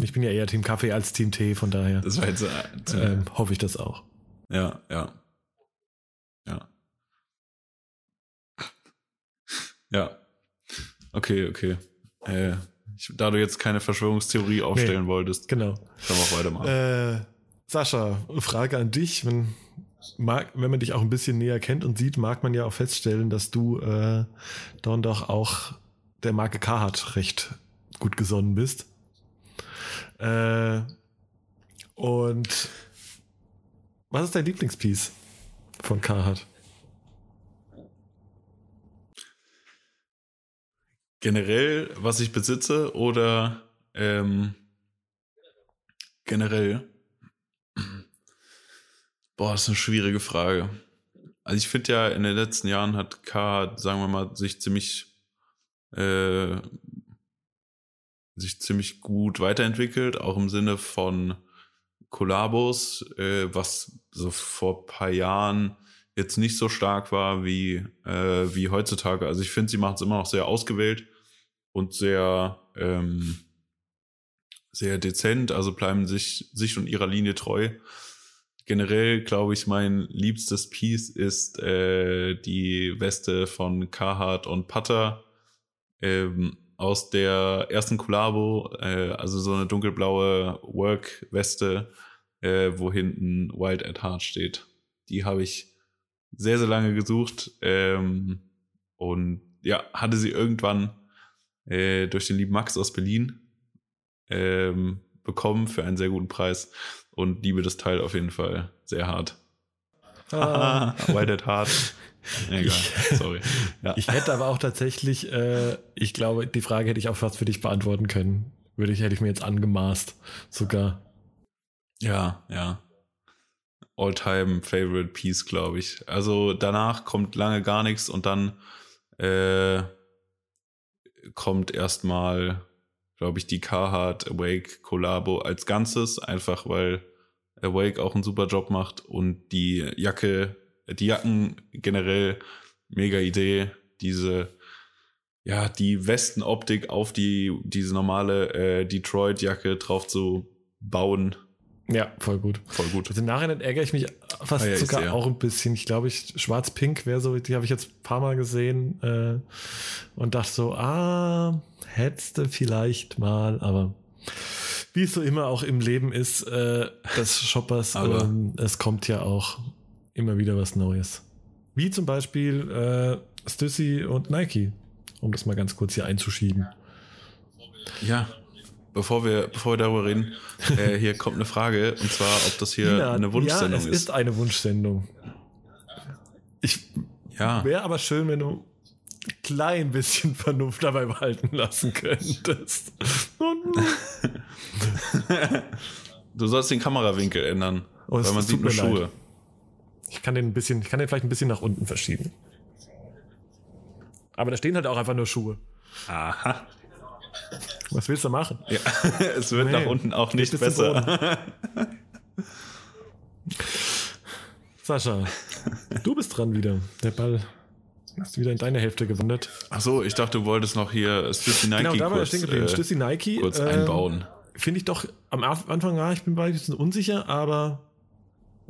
[SPEAKER 1] Ich bin ja eher Team Kaffee als Team Tee, von daher
[SPEAKER 2] das war jetzt,
[SPEAKER 1] äh, ähm, hoffe ich das auch.
[SPEAKER 2] Ja, ja. Ja. Ja. Okay, okay. Äh, ich, da du jetzt keine Verschwörungstheorie aufstellen nee, wolltest,
[SPEAKER 1] genau.
[SPEAKER 2] können wir auch weitermachen.
[SPEAKER 1] Äh, Sascha, Frage an dich. Wenn, mag, wenn man dich auch ein bisschen näher kennt und sieht, mag man ja auch feststellen, dass du äh, dann doch auch der Marke Carhartt recht gut gesonnen bist. Äh, und was ist dein Lieblingspiece von Carhartt?
[SPEAKER 2] Generell, was ich besitze oder ähm, generell? Boah, ist eine schwierige Frage. Also ich finde ja, in den letzten Jahren hat K, sagen wir mal, sich ziemlich äh, sich ziemlich gut weiterentwickelt, auch im Sinne von Kollabos, äh, was so vor paar Jahren jetzt nicht so stark war wie, äh, wie heutzutage. Also ich finde, sie machen es immer noch sehr ausgewählt und sehr, ähm, sehr dezent, also bleiben sich, sich und ihrer Linie treu. Generell glaube ich, mein liebstes Piece ist äh, die Weste von Carhartt und Putter ähm, aus der ersten Collabo, äh, also so eine dunkelblaue Work-Weste, äh, wo hinten Wild at Heart steht. Die habe ich sehr, sehr lange gesucht ähm, und ja, hatte sie irgendwann äh, durch den lieben Max aus Berlin ähm, bekommen für einen sehr guten Preis und liebe das Teil auf jeden Fall sehr hart. Ah. Why that hard? Egal, sorry.
[SPEAKER 1] Ja. Ich hätte aber auch tatsächlich, äh, ich glaube, die Frage hätte ich auch fast für dich beantworten können. Würde ich, hätte ich mir jetzt angemaßt, sogar.
[SPEAKER 2] Ja, ja. All-time favorite Piece, glaube ich. Also danach kommt lange gar nichts und dann äh, kommt erstmal, glaube ich, die Carhartt Awake Collabo als Ganzes, einfach weil Awake auch einen super Job macht und die Jacke, die Jacken generell mega Idee, diese ja, die Westenoptik auf die diese normale äh, Detroit Jacke drauf zu bauen
[SPEAKER 1] ja, voll gut.
[SPEAKER 2] Voll gut.
[SPEAKER 1] Also Im Nachhinein ärgere ich mich fast ah, ja, sogar auch ein bisschen. Ich glaube, ich, Schwarz-Pink wäre so, die habe ich jetzt ein paar Mal gesehen äh, und dachte so, ah, hättest du vielleicht mal, aber wie es so immer auch im Leben ist, äh, des Shoppers, ähm, es kommt ja auch immer wieder was Neues. Wie zum Beispiel äh, Stussy und Nike, um das mal ganz kurz hier einzuschieben.
[SPEAKER 2] Ja, bevor wir, bevor wir darüber reden, äh, hier kommt eine Frage und zwar, ob das hier ja, eine Wunschsendung ja, es
[SPEAKER 1] ist. ist eine Wunschsendung. Ich ja. wäre aber schön, wenn du ein klein bisschen Vernunft dabei behalten lassen könntest.
[SPEAKER 2] du sollst den Kamerawinkel ändern, oh, weil man sieht nur Schuhe. Leid.
[SPEAKER 1] Ich kann den ein bisschen, ich kann den vielleicht ein bisschen nach unten verschieben. Aber da stehen halt auch einfach nur Schuhe.
[SPEAKER 2] Aha.
[SPEAKER 1] Was willst du machen?
[SPEAKER 2] Ja, es wird nee, nach unten auch nicht besser.
[SPEAKER 1] Sascha, du bist dran wieder. Der Ball ist wieder in deine Hälfte gewandert.
[SPEAKER 2] Ach so, ich dachte, du wolltest noch hier Stüssi Nike genau, da
[SPEAKER 1] kurz, stehen geblieben. Stüssi Nike
[SPEAKER 2] kurz äh, einbauen.
[SPEAKER 1] Finde ich doch am Anfang, ja, ich bin bei ein bisschen unsicher, aber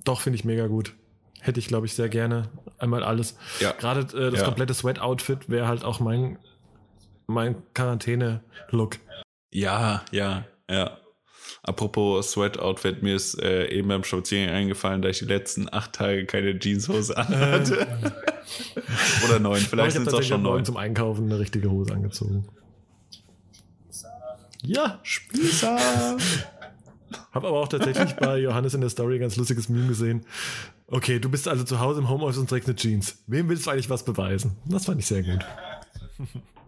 [SPEAKER 1] doch finde ich mega gut. Hätte ich, glaube ich, sehr gerne einmal alles.
[SPEAKER 2] Ja.
[SPEAKER 1] Gerade äh, das
[SPEAKER 2] ja.
[SPEAKER 1] komplette Sweat-Outfit wäre halt auch mein mein Quarantäne-Look.
[SPEAKER 2] Ja, ja, ja. Apropos Sweat-Outfit, mir ist äh, eben beim Spazieren eingefallen, dass ich die letzten acht Tage keine Jeanshose anhatte. Äh. Oder neun, vielleicht sind es auch schon neun.
[SPEAKER 1] zum Einkaufen eine richtige Hose angezogen. Ja, Spießer! Hab aber auch tatsächlich bei Johannes in der Story ein ganz lustiges Meme gesehen. Okay, du bist also zu Hause im Homeoffice und trägst eine Jeans. Wem willst du eigentlich was beweisen? Das fand ich sehr gut.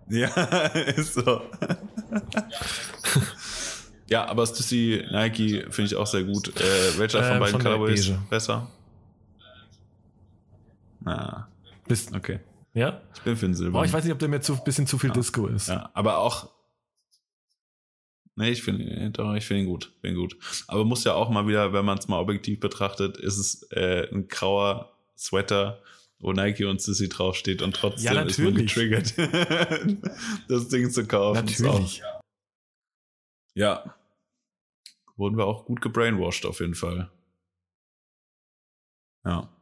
[SPEAKER 2] Ja, ist so. ja, aber Stussy Nike finde ich auch sehr gut. Äh, welcher äh, von beiden Colorways besser? Na,
[SPEAKER 1] Bist,
[SPEAKER 2] okay.
[SPEAKER 1] Ja?
[SPEAKER 2] Ich bin für den Silber.
[SPEAKER 1] Oh, ich weiß nicht, ob der mir zu bisschen zu viel ja. Disco ist.
[SPEAKER 2] Ja, aber auch. Nee, ich finde doch, ich finde ihn gut. Bin gut. Aber muss ja auch mal wieder, wenn man es mal objektiv betrachtet, ist es äh, ein grauer Sweater wo Nike und Sissy draufsteht und trotzdem
[SPEAKER 1] ja,
[SPEAKER 2] ist man getriggert, das Ding zu kaufen.
[SPEAKER 1] Natürlich. So.
[SPEAKER 2] Ja. Wurden wir auch gut gebrainwashed auf jeden Fall. Ja.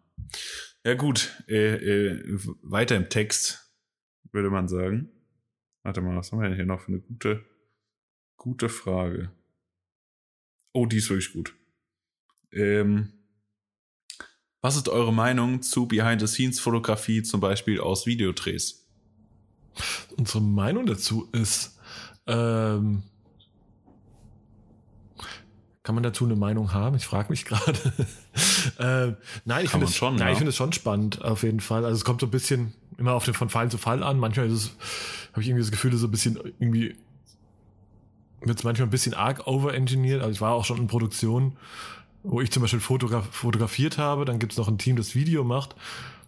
[SPEAKER 2] Ja, gut. Äh, äh, weiter im Text, würde man sagen. Warte mal, was haben wir denn hier noch für eine gute, gute Frage? Oh, die ist wirklich gut. Ähm, was ist eure Meinung zu Behind-the-Scenes-Fotografie, zum Beispiel aus Videodrehs?
[SPEAKER 1] Unsere Meinung dazu ist, ähm, kann man dazu eine Meinung haben? Ich frage mich gerade. äh, nein, ich finde es, schon, nein, ja. ich es schon spannend, auf jeden Fall. Also es kommt so ein bisschen immer auf den von Fall zu Fall an. Manchmal ist es, habe ich irgendwie das Gefühl, so ein bisschen irgendwie wird es manchmal ein bisschen arg overengineert. Also ich war auch schon in Produktion, wo ich zum Beispiel fotograf fotografiert habe, dann gibt es noch ein Team, das Video macht.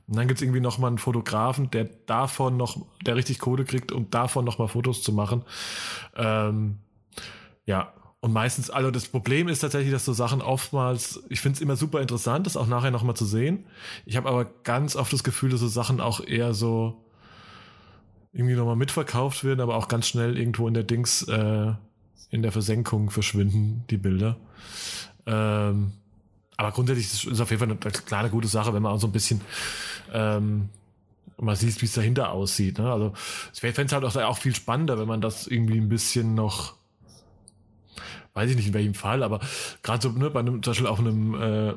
[SPEAKER 1] Und dann gibt es irgendwie noch mal einen Fotografen, der davon noch, der richtig Kohle kriegt, um davon noch mal Fotos zu machen. Ähm, ja, und meistens, also das Problem ist tatsächlich, dass so Sachen oftmals, ich finde es immer super interessant, das auch nachher noch mal zu sehen. Ich habe aber ganz oft das Gefühl, dass so Sachen auch eher so irgendwie noch mal mitverkauft werden, aber auch ganz schnell irgendwo in der Dings, äh, in der Versenkung verschwinden, die Bilder. Ähm, aber grundsätzlich ist es auf jeden Fall eine kleine gute Sache, wenn man auch so ein bisschen ähm, mal sieht, wie es dahinter aussieht. Ne? Also ich fände es halt auch, auch viel spannender, wenn man das irgendwie ein bisschen noch, weiß ich nicht in welchem Fall, aber gerade so ne, bei einem, zum Beispiel auch einem äh,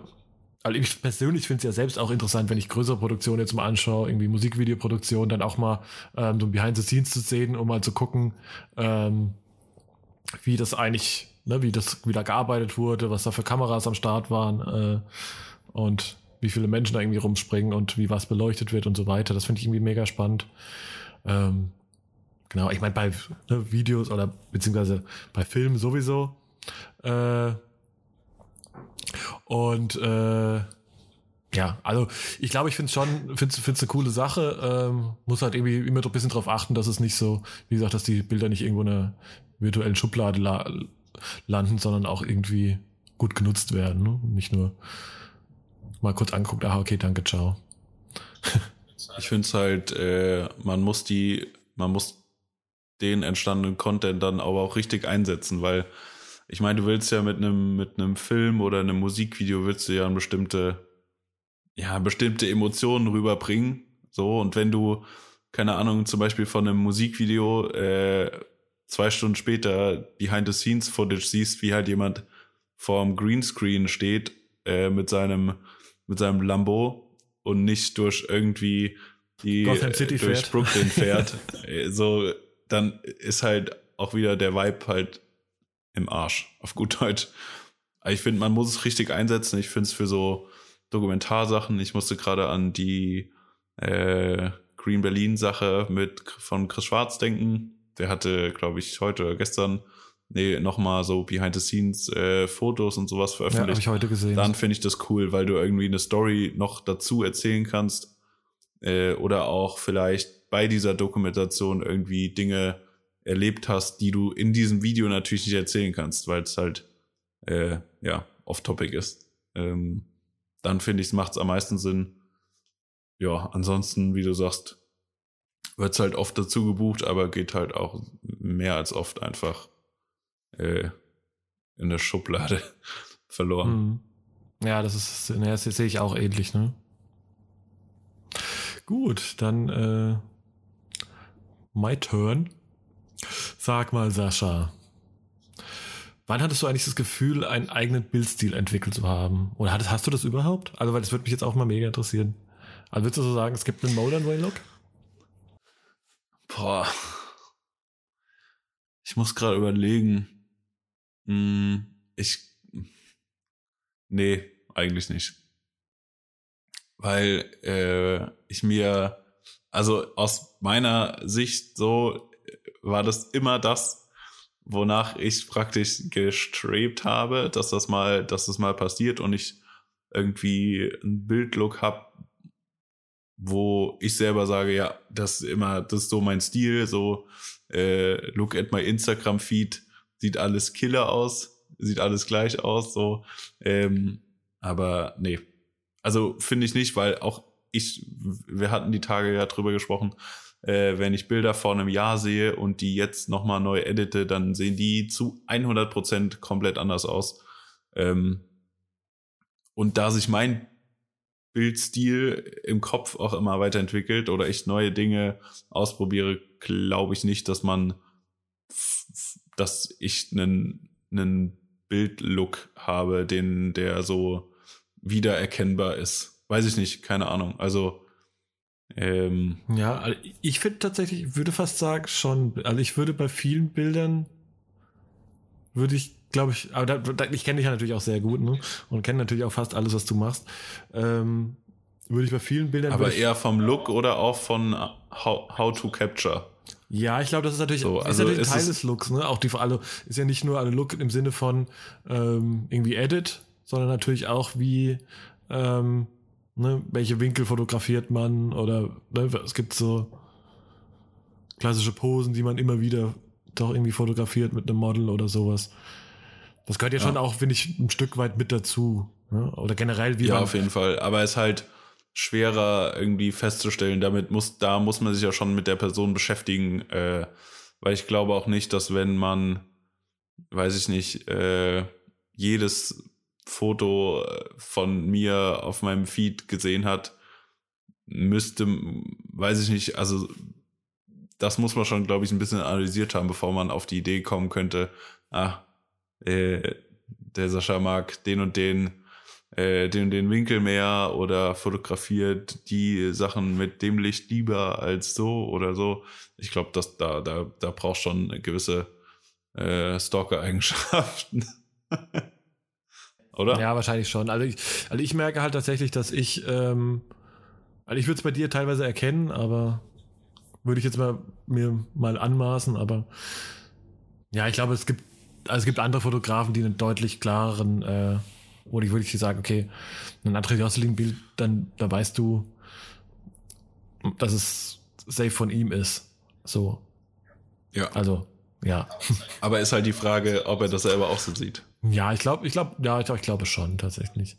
[SPEAKER 1] also ich persönlich finde es ja selbst auch interessant, wenn ich größere Produktionen jetzt mal anschaue, irgendwie Musikvideoproduktion, dann auch mal ähm, so Behind the Scenes zu sehen, um mal zu gucken, ähm, wie das eigentlich, ne, wie das wieder gearbeitet wurde, was da für Kameras am Start waren äh, und wie viele Menschen da irgendwie rumspringen und wie was beleuchtet wird und so weiter. Das finde ich irgendwie mega spannend. Ähm, genau, ich meine, bei ne, Videos oder beziehungsweise bei Filmen sowieso. Äh, und äh, ja, also ich glaube, ich finde es schon, finde es eine coole Sache. Ähm, muss halt irgendwie immer ein bisschen drauf achten, dass es nicht so, wie gesagt, dass die Bilder nicht irgendwo in einer virtuellen Schublade la landen, sondern auch irgendwie gut genutzt werden. Ne? Nicht nur mal kurz anguckt, ah, okay, danke, ciao.
[SPEAKER 2] ich finde es halt, äh, man muss die, man muss den entstandenen Content dann aber auch richtig einsetzen, weil ich meine, du willst ja mit einem mit Film oder einem Musikvideo willst du ja bestimmte ja bestimmte Emotionen rüberbringen. So und wenn du keine Ahnung zum Beispiel von einem Musikvideo äh, zwei Stunden später Behind the Scenes Footage siehst, wie halt jemand vorm Greenscreen steht äh, mit seinem mit seinem Lambo und nicht durch irgendwie die
[SPEAKER 1] Gotham City
[SPEAKER 2] durch
[SPEAKER 1] fährt.
[SPEAKER 2] Brooklyn fährt, äh, so dann ist halt auch wieder der Vibe halt im Arsch, auf gut Deutsch. Aber ich finde, man muss es richtig einsetzen. Ich finde es für so Dokumentarsachen. Ich musste gerade an die äh, Green Berlin Sache mit von Chris Schwarz denken. Der hatte, glaube ich, heute oder gestern nee, nochmal so Behind the Scenes äh, Fotos und sowas
[SPEAKER 1] Ja, habe
[SPEAKER 2] veröffentlicht.
[SPEAKER 1] ich heute gesehen.
[SPEAKER 2] Dann finde ich das cool, weil du irgendwie eine Story noch dazu erzählen kannst. Äh, oder auch vielleicht bei dieser Dokumentation irgendwie Dinge erlebt hast, die du in diesem Video natürlich nicht erzählen kannst, weil es halt äh, ja off-topic ist. Ähm, dann finde ich, es macht es am meisten Sinn. Ja, ansonsten, wie du sagst, wird es halt oft dazu gebucht, aber geht halt auch mehr als oft einfach äh, in der Schublade verloren.
[SPEAKER 1] Mhm. Ja, das ist, ne, das sehe ich auch ähnlich, ne? Gut, dann äh, my turn. Sag mal, Sascha. Wann hattest du eigentlich das Gefühl, einen eigenen Bildstil entwickelt zu haben? Oder hattest, hast du das überhaupt? Also, weil das würde mich jetzt auch mal mega interessieren. Also, würdest du so sagen, es gibt einen Modern Way Look?
[SPEAKER 2] Boah. Ich muss gerade überlegen. Hm, ich. Nee, eigentlich nicht. Weil äh, ich mir, also aus meiner Sicht so, war das immer das, wonach ich praktisch gestrebt habe, dass das mal, dass das mal passiert und ich irgendwie einen Bildlook habe, wo ich selber sage, ja, das ist immer, das ist so mein Stil, so äh, look at my Instagram Feed, sieht alles Killer aus, sieht alles gleich aus, so, ähm, aber nee, also finde ich nicht, weil auch ich, wir hatten die Tage ja drüber gesprochen, äh, wenn ich Bilder vor einem Jahr sehe und die jetzt nochmal neu edite, dann sehen die zu 100% komplett anders aus. Ähm, und da sich mein Bildstil im Kopf auch immer weiterentwickelt oder ich neue Dinge ausprobiere, glaube ich nicht, dass man, dass ich einen, einen Bildlook habe, den, der so wiedererkennbar ist. Weiß ich nicht, keine Ahnung. Also, ähm,
[SPEAKER 1] Ja, ich finde tatsächlich, ich würde fast sagen, schon. Also, ich würde bei vielen Bildern, würde ich, glaube ich, aber da, da, ich kenne dich ja natürlich auch sehr gut, ne? Und kenne natürlich auch fast alles, was du machst. Ähm, würde ich bei vielen Bildern.
[SPEAKER 2] aber eher vom Look oder auch von How, how to Capture.
[SPEAKER 1] Ja, ich glaube, das ist natürlich,
[SPEAKER 2] So,
[SPEAKER 1] ist
[SPEAKER 2] also
[SPEAKER 1] natürlich
[SPEAKER 2] ist
[SPEAKER 1] Teil
[SPEAKER 2] es-
[SPEAKER 1] des Looks, ne? Auch die also ist ja nicht nur ein Look im Sinne von ähm, irgendwie Edit, sondern natürlich auch wie ähm, ne, welche Winkel fotografiert man oder ne, es gibt so klassische Posen, die man immer wieder doch irgendwie fotografiert mit einem Model oder sowas. Das gehört ja, schon
[SPEAKER 2] Ja.
[SPEAKER 1] auch, finde ich, ein Stück weit mit dazu. Ne? Oder generell, wie
[SPEAKER 2] ja, auf jeden Fall. Aber es ist halt schwerer irgendwie festzustellen. Damit muss, da muss man sich ja schon mit der Person beschäftigen, äh, weil ich glaube auch nicht, dass wenn man, weiß ich nicht, äh, jedes Foto äh, von mir auf meinem Feed gesehen hat, müsste, weiß ich nicht, also das muss man schon, glaube ich, ein bisschen analysiert haben, bevor man auf die Idee kommen könnte, ah, äh, der Sascha mag den und den äh, den, den Winkel mehr oder fotografiert die Sachen mit dem Licht lieber als so oder so. Ich glaube, dass da, da, da braucht schon gewisse äh, Stalker-Eigenschaften. oder?
[SPEAKER 1] Ja, wahrscheinlich schon. Also ich, also ich merke halt tatsächlich, dass ich, ähm, also ich würde es bei dir teilweise erkennen, aber würde ich jetzt mal mir mal anmaßen, aber ja, ich glaube, es gibt, also es gibt andere Fotografen, die einen deutlich klareren, äh, wo ich wirklich sagen, okay, ein André Josselin-Bild, dann da weißt du, dass es safe von ihm ist. So.
[SPEAKER 2] Ja.
[SPEAKER 1] Also, ja.
[SPEAKER 2] Aber ist halt die Frage, ob er das selber auch so sieht.
[SPEAKER 1] Ja, ich glaube, ich glaube, ja, ich, ich glaube schon, tatsächlich.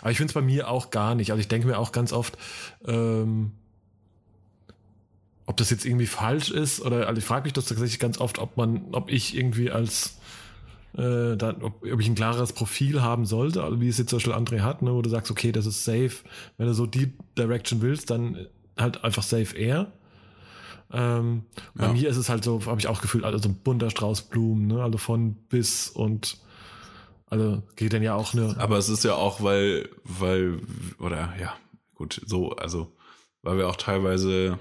[SPEAKER 1] Aber ich finde es bei mir auch gar nicht. Also ich denke mir auch ganz oft, ähm, ob das jetzt irgendwie falsch ist oder also ich frage mich das tatsächlich ganz oft, ob man, ob ich irgendwie als äh, dann, ob, ob, ich ein klares Profil haben sollte, also wie es jetzt zum Beispiel André hat, ne, wo du sagst, okay, das ist safe. Wenn du so die Direction willst, dann halt einfach safe air. Ähm, ja. Bei mir ist es halt so, habe ich auch gefühlt, also so ein bunter Strauß Blumen, ne? also von bis und also geht dann ja auch eine.
[SPEAKER 2] Aber es ist ja auch, weil, weil, oder ja, gut, so, also, weil wir auch teilweise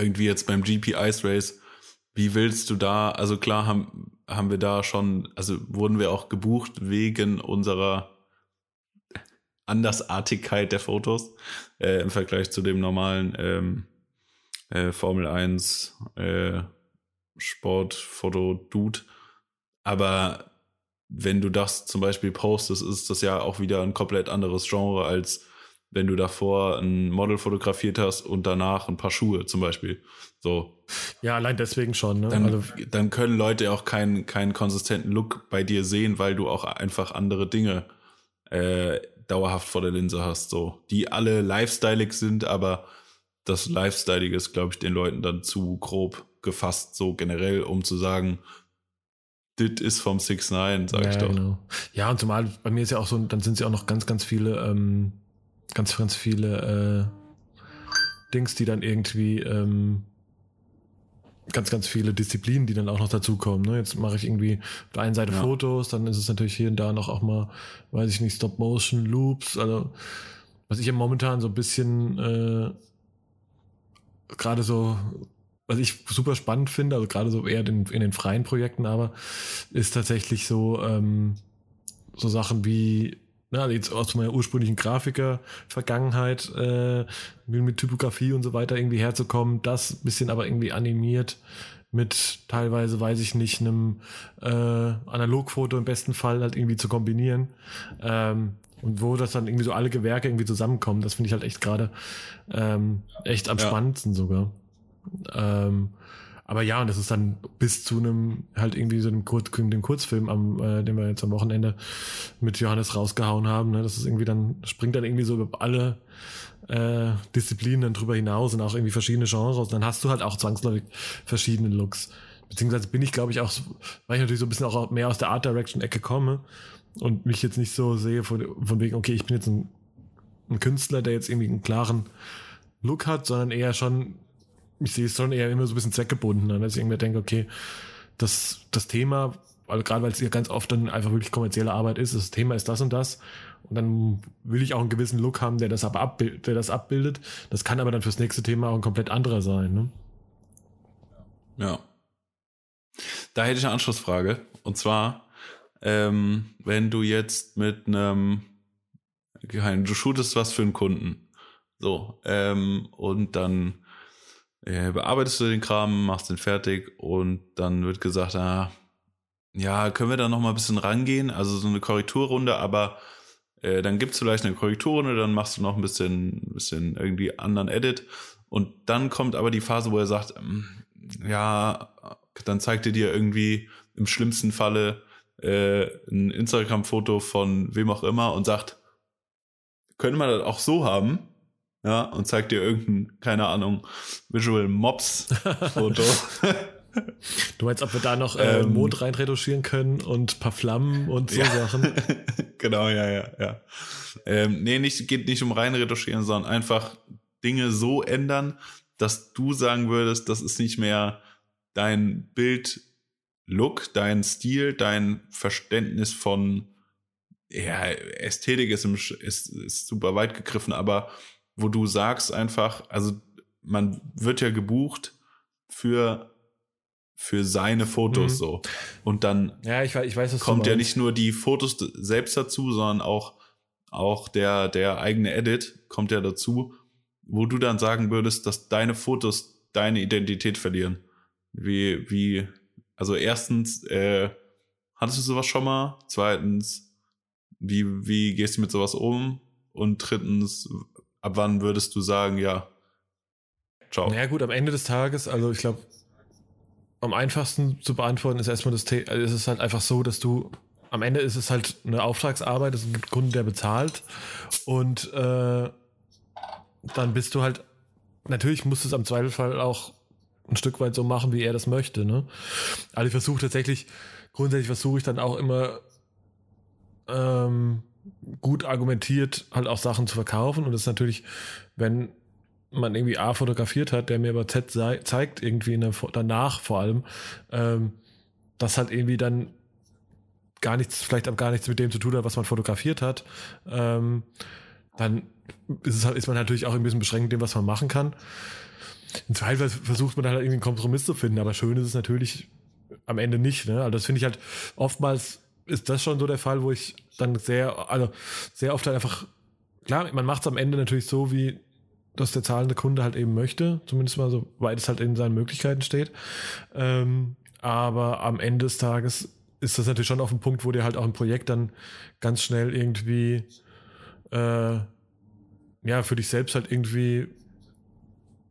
[SPEAKER 2] irgendwie jetzt beim GP Ice Race, wie willst du da, also klar haben, haben wir da schon, also wurden wir auch gebucht wegen unserer Andersartigkeit der Fotos äh, im Vergleich zu dem normalen ähm, äh, Formel 1 äh, Sportfoto-Dude. Aber wenn du das zum Beispiel postest, ist das ja auch wieder ein komplett anderes Genre als wenn du davor ein Model fotografiert hast und danach ein paar Schuhe zum Beispiel. So.
[SPEAKER 1] Ja, allein deswegen schon. Ne?
[SPEAKER 2] Dann, also, dann können Leute auch keinen, keinen konsistenten Look bei dir sehen, weil du auch einfach andere Dinge äh, dauerhaft vor der Linse hast, so die alle lifestyleig sind, aber das Lifestyleige ist, glaube ich, den Leuten dann zu grob gefasst, so generell, um zu sagen, dit ist vom 6 9 sag ja, ich doch. Genau.
[SPEAKER 1] Ja, und zumal bei mir ist ja auch so, dann sind es ja auch noch ganz, ganz viele ähm, ganz, ganz viele äh, Dings, die dann irgendwie ähm, ganz, ganz viele Disziplinen, die dann auch noch dazukommen. Ne? Jetzt mache ich irgendwie auf der einen Seite ja. Fotos, dann ist es natürlich hier und da noch auch mal, weiß ich nicht, Stop-Motion, Loops, also was ich ja momentan so ein bisschen äh, gerade so, was ich super spannend finde, also gerade so eher in, in den freien Projekten, aber ist tatsächlich so, ähm, so Sachen wie na, also jetzt aus meiner ursprünglichen Grafiker-Vergangenheit, äh, mit Typografie und so weiter irgendwie herzukommen, das bisschen aber irgendwie animiert mit teilweise, weiß ich nicht, einem äh, Analogfoto im besten Fall halt irgendwie zu kombinieren. Ähm, und wo das dann irgendwie so alle Gewerke irgendwie zusammenkommen, das finde ich halt echt gerade ähm, echt am ja. spannendsten sogar. Ähm, aber ja, und das ist dann bis zu einem, halt irgendwie so einem Kur dem Kurzfilm, am, äh, den wir jetzt am Wochenende mit Johannes rausgehauen haben. Ne? Das ist irgendwie dann, springt dann irgendwie so über alle äh, Disziplinen dann drüber hinaus und auch irgendwie verschiedene Genres. Und dann hast du halt auch zwangsläufig verschiedene Looks. Beziehungsweise bin ich, glaube ich, auch, weil ich natürlich so ein bisschen auch mehr aus der Art Direction-Ecke komme und mich jetzt nicht so sehe von, von wegen, okay, ich bin jetzt ein, ein Künstler, der jetzt irgendwie einen klaren Look hat, sondern eher schon ich sehe es schon eher immer so ein bisschen zweckgebunden, dass ich irgendwie denke, okay, das, das Thema, also gerade weil es ja ganz oft dann einfach wirklich kommerzielle Arbeit ist, das Thema ist das und das. Und dann will ich auch einen gewissen Look haben, der das aber abbildet, der das abbildet. Das kann aber dann fürs nächste Thema auch ein komplett anderer sein. Ne?
[SPEAKER 2] Ja. Da hätte ich eine Anschlussfrage. Und zwar, ähm, wenn du jetzt mit einem, du shootest was für einen Kunden. So, ähm, und dann bearbeitest du den Kram, machst den fertig und dann wird gesagt, ah, ja, können wir da noch mal ein bisschen rangehen, also so eine Korrekturrunde, aber äh, dann gibt's vielleicht eine Korrekturrunde, dann machst du noch ein bisschen, bisschen irgendwie anderen Edit und dann kommt aber die Phase, wo er sagt, ähm, ja, dann zeigt er dir irgendwie im schlimmsten Falle äh, ein Instagram-Foto von wem auch immer und sagt, können wir das auch so haben? Ja, und zeigt dir irgendein, keine Ahnung, Visual Mobs Foto.
[SPEAKER 1] Du meinst, ob wir da noch äh, ähm, Mond reinretuschieren können und ein paar Flammen und so
[SPEAKER 2] ja.
[SPEAKER 1] Sachen?
[SPEAKER 2] genau, ja, ja, ja. Ähm, nee, nicht, geht nicht um reinretuschieren, sondern einfach Dinge so ändern, dass du sagen würdest, das ist nicht mehr dein Bild-Look, dein Stil, dein Verständnis von ja, Ästhetik ist, im, ist, ist super weit gegriffen, aber wo du sagst einfach, also man wird ja gebucht für für seine Fotos mhm. so. Und dann
[SPEAKER 1] ja, ich, ich weiß,
[SPEAKER 2] kommt ja nicht nur die Fotos selbst dazu, sondern auch, auch der, der eigene Edit kommt ja dazu, wo du dann sagen würdest, dass deine Fotos deine Identität verlieren. Wie, wie, also erstens, äh, hattest du sowas schon mal? Zweitens, wie, wie gehst du mit sowas um? Und drittens, ab wann würdest du sagen, ja,
[SPEAKER 1] ciao? Naja, gut, am Ende des Tages, also ich glaube, am einfachsten zu beantworten ist erstmal das Thema, also es ist halt einfach so, dass du am Ende ist es halt eine Auftragsarbeit, es ist ein Kunde, der bezahlt und äh, dann bist du halt, natürlich musst du es am Zweifelfall auch ein Stück weit so machen, wie er das möchte. Ne? Also ich versuche tatsächlich, grundsätzlich versuche ich dann auch immer ähm, gut argumentiert halt auch Sachen zu verkaufen und das ist natürlich, wenn man irgendwie A fotografiert hat, der mir aber Z zeigt, irgendwie der, danach vor allem, ähm, das halt irgendwie dann gar nichts, vielleicht auch gar nichts mit dem zu tun hat, was man fotografiert hat, ähm, dann ist, es halt, ist man natürlich auch ein bisschen beschränkt dem, was man machen kann. Im Zweifel versucht man halt irgendwie einen Kompromiss zu finden, aber schön ist es natürlich am Ende nicht. Ne? Also das finde ich halt oftmals ist das schon so der Fall, wo ich dann sehr, also sehr oft halt einfach, klar, man macht es am Ende natürlich so, wie das der zahlende Kunde halt eben möchte, zumindest mal so weit es halt in seinen Möglichkeiten steht. Ähm, aber am Ende des Tages ist das natürlich schon auf dem Punkt, wo dir halt auch ein Projekt dann ganz schnell irgendwie äh, ja für dich selbst halt irgendwie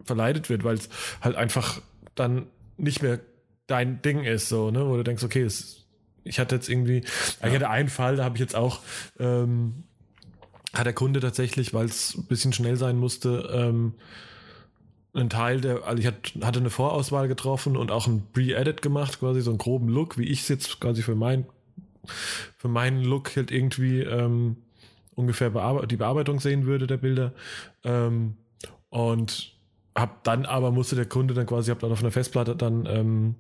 [SPEAKER 1] verleidet wird, weil es halt einfach dann nicht mehr dein Ding ist, so, ne, wo du denkst, okay, es, ich hatte jetzt irgendwie, ja. ich hatte einen Fall, da habe ich jetzt auch ähm, hat der Kunde tatsächlich, weil es ein bisschen schnell sein musste, ähm, einen Teil der, also ich hatte eine Vorauswahl getroffen und auch ein Pre-Edit gemacht, quasi so einen groben Look, wie ich es jetzt quasi für mein, für meinen Look halt irgendwie ähm, ungefähr bearbe die Bearbeitung sehen würde der Bilder. Ähm, und hab dann aber musste der Kunde dann quasi, hab dann auf einer Festplatte dann ähm,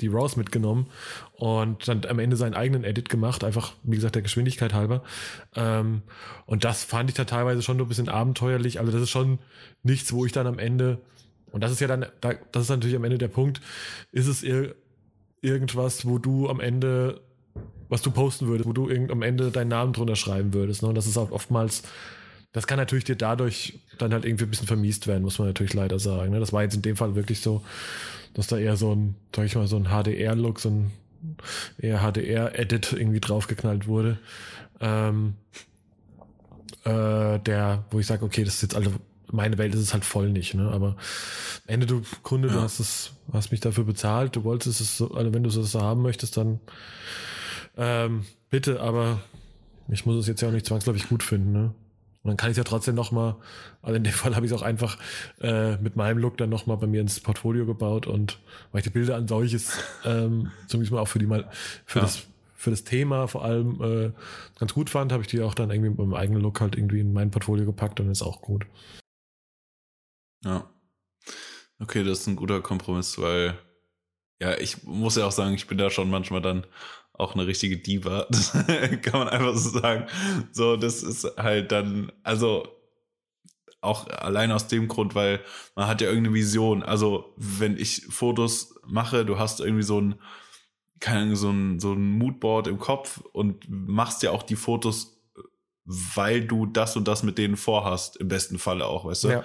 [SPEAKER 1] die RAWs mitgenommen und dann am Ende seinen eigenen Edit gemacht, einfach, wie gesagt, der Geschwindigkeit halber. Ähm, und das fand ich da teilweise schon ein bisschen abenteuerlich. Also das ist schon nichts, wo ich dann am Ende, und das ist ja dann, das ist natürlich am Ende der Punkt, ist es ir irgendwas, wo du am Ende, was du posten würdest, wo du am Ende deinen Namen drunter schreiben würdest. Ne? Und das ist auch oftmals das kann natürlich dir dadurch dann halt irgendwie ein bisschen vermiest werden, muss man natürlich leider sagen. Ne? Das war jetzt in dem Fall wirklich so, dass da eher so ein, sag ich mal, so ein HDR-Look, so ein eher HDR-Edit irgendwie draufgeknallt wurde. Ähm, äh, der, wo ich sage, okay, das ist jetzt alle, meine Welt ist es halt voll nicht, ne? Aber Ende du Kunde, ja. du hast es, hast mich dafür bezahlt, du wolltest es so, also wenn du es so haben möchtest, dann ähm, bitte, aber ich muss es jetzt ja auch nicht zwangsläufig gut finden, ne? Und dann kann ich es ja trotzdem nochmal, also in dem Fall habe ich es auch einfach äh, mit meinem Look dann nochmal bei mir ins Portfolio gebaut und weil ich die Bilder an solches, ähm, zumindest mal auch für die mal, für ja. das für das Thema vor allem äh, ganz gut fand, habe ich die auch dann irgendwie mit meinem eigenen Look halt irgendwie in mein Portfolio gepackt und ist auch gut.
[SPEAKER 2] Ja. Okay, das ist ein guter Kompromiss, weil ja, ich muss ja auch sagen, ich bin da schon manchmal dann auch eine richtige Diva. Das kann man einfach so sagen. So, das ist halt dann, also auch allein aus dem Grund, weil man hat ja irgendeine Vision. Also, wenn ich Fotos mache, du hast irgendwie so ein, keine Ahnung, so ein, so ein Moodboard im Kopf und machst ja auch die Fotos, weil du das und das mit denen vorhast, im besten Falle auch, weißt du? Ja.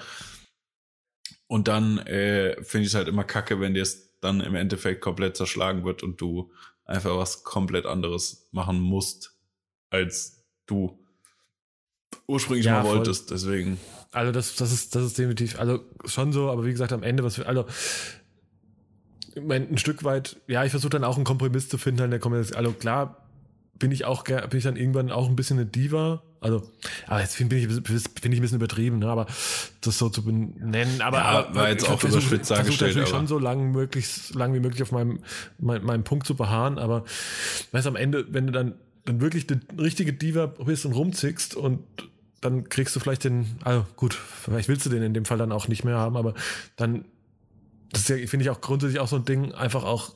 [SPEAKER 2] Und dann äh, finde ich es halt immer kacke, wenn dir es dann im Endeffekt komplett zerschlagen wird und du einfach was komplett anderes machen musst, als du ursprünglich ja, mal wolltest. Voll. Deswegen.
[SPEAKER 1] Also das, das ist, das ist definitiv, also schon so, aber wie gesagt, am Ende, was wir, also ich mein, ein Stück weit, ja, ich versuche dann auch einen Kompromiss zu finden, in der Kompromiss. Also klar, bin ich auch, bin ich dann irgendwann auch ein bisschen eine Diva. Also, aber jetzt finde ich, find ich ein bisschen übertrieben, ne? aber das so zu benennen. Aber, ja,
[SPEAKER 2] aber war jetzt auch überspitzt dargestellt.
[SPEAKER 1] Ich natürlich schon so lang, möglichst, lang wie möglich auf meinem, mein, meinem Punkt zu beharren, aber weißt am Ende, wenn du dann, dann wirklich eine richtige Diva bist und rumzickst und dann kriegst du vielleicht den, also gut, vielleicht willst du den in dem Fall dann auch nicht mehr haben, aber dann, das ist ja, finde ich auch grundsätzlich auch so ein Ding, einfach auch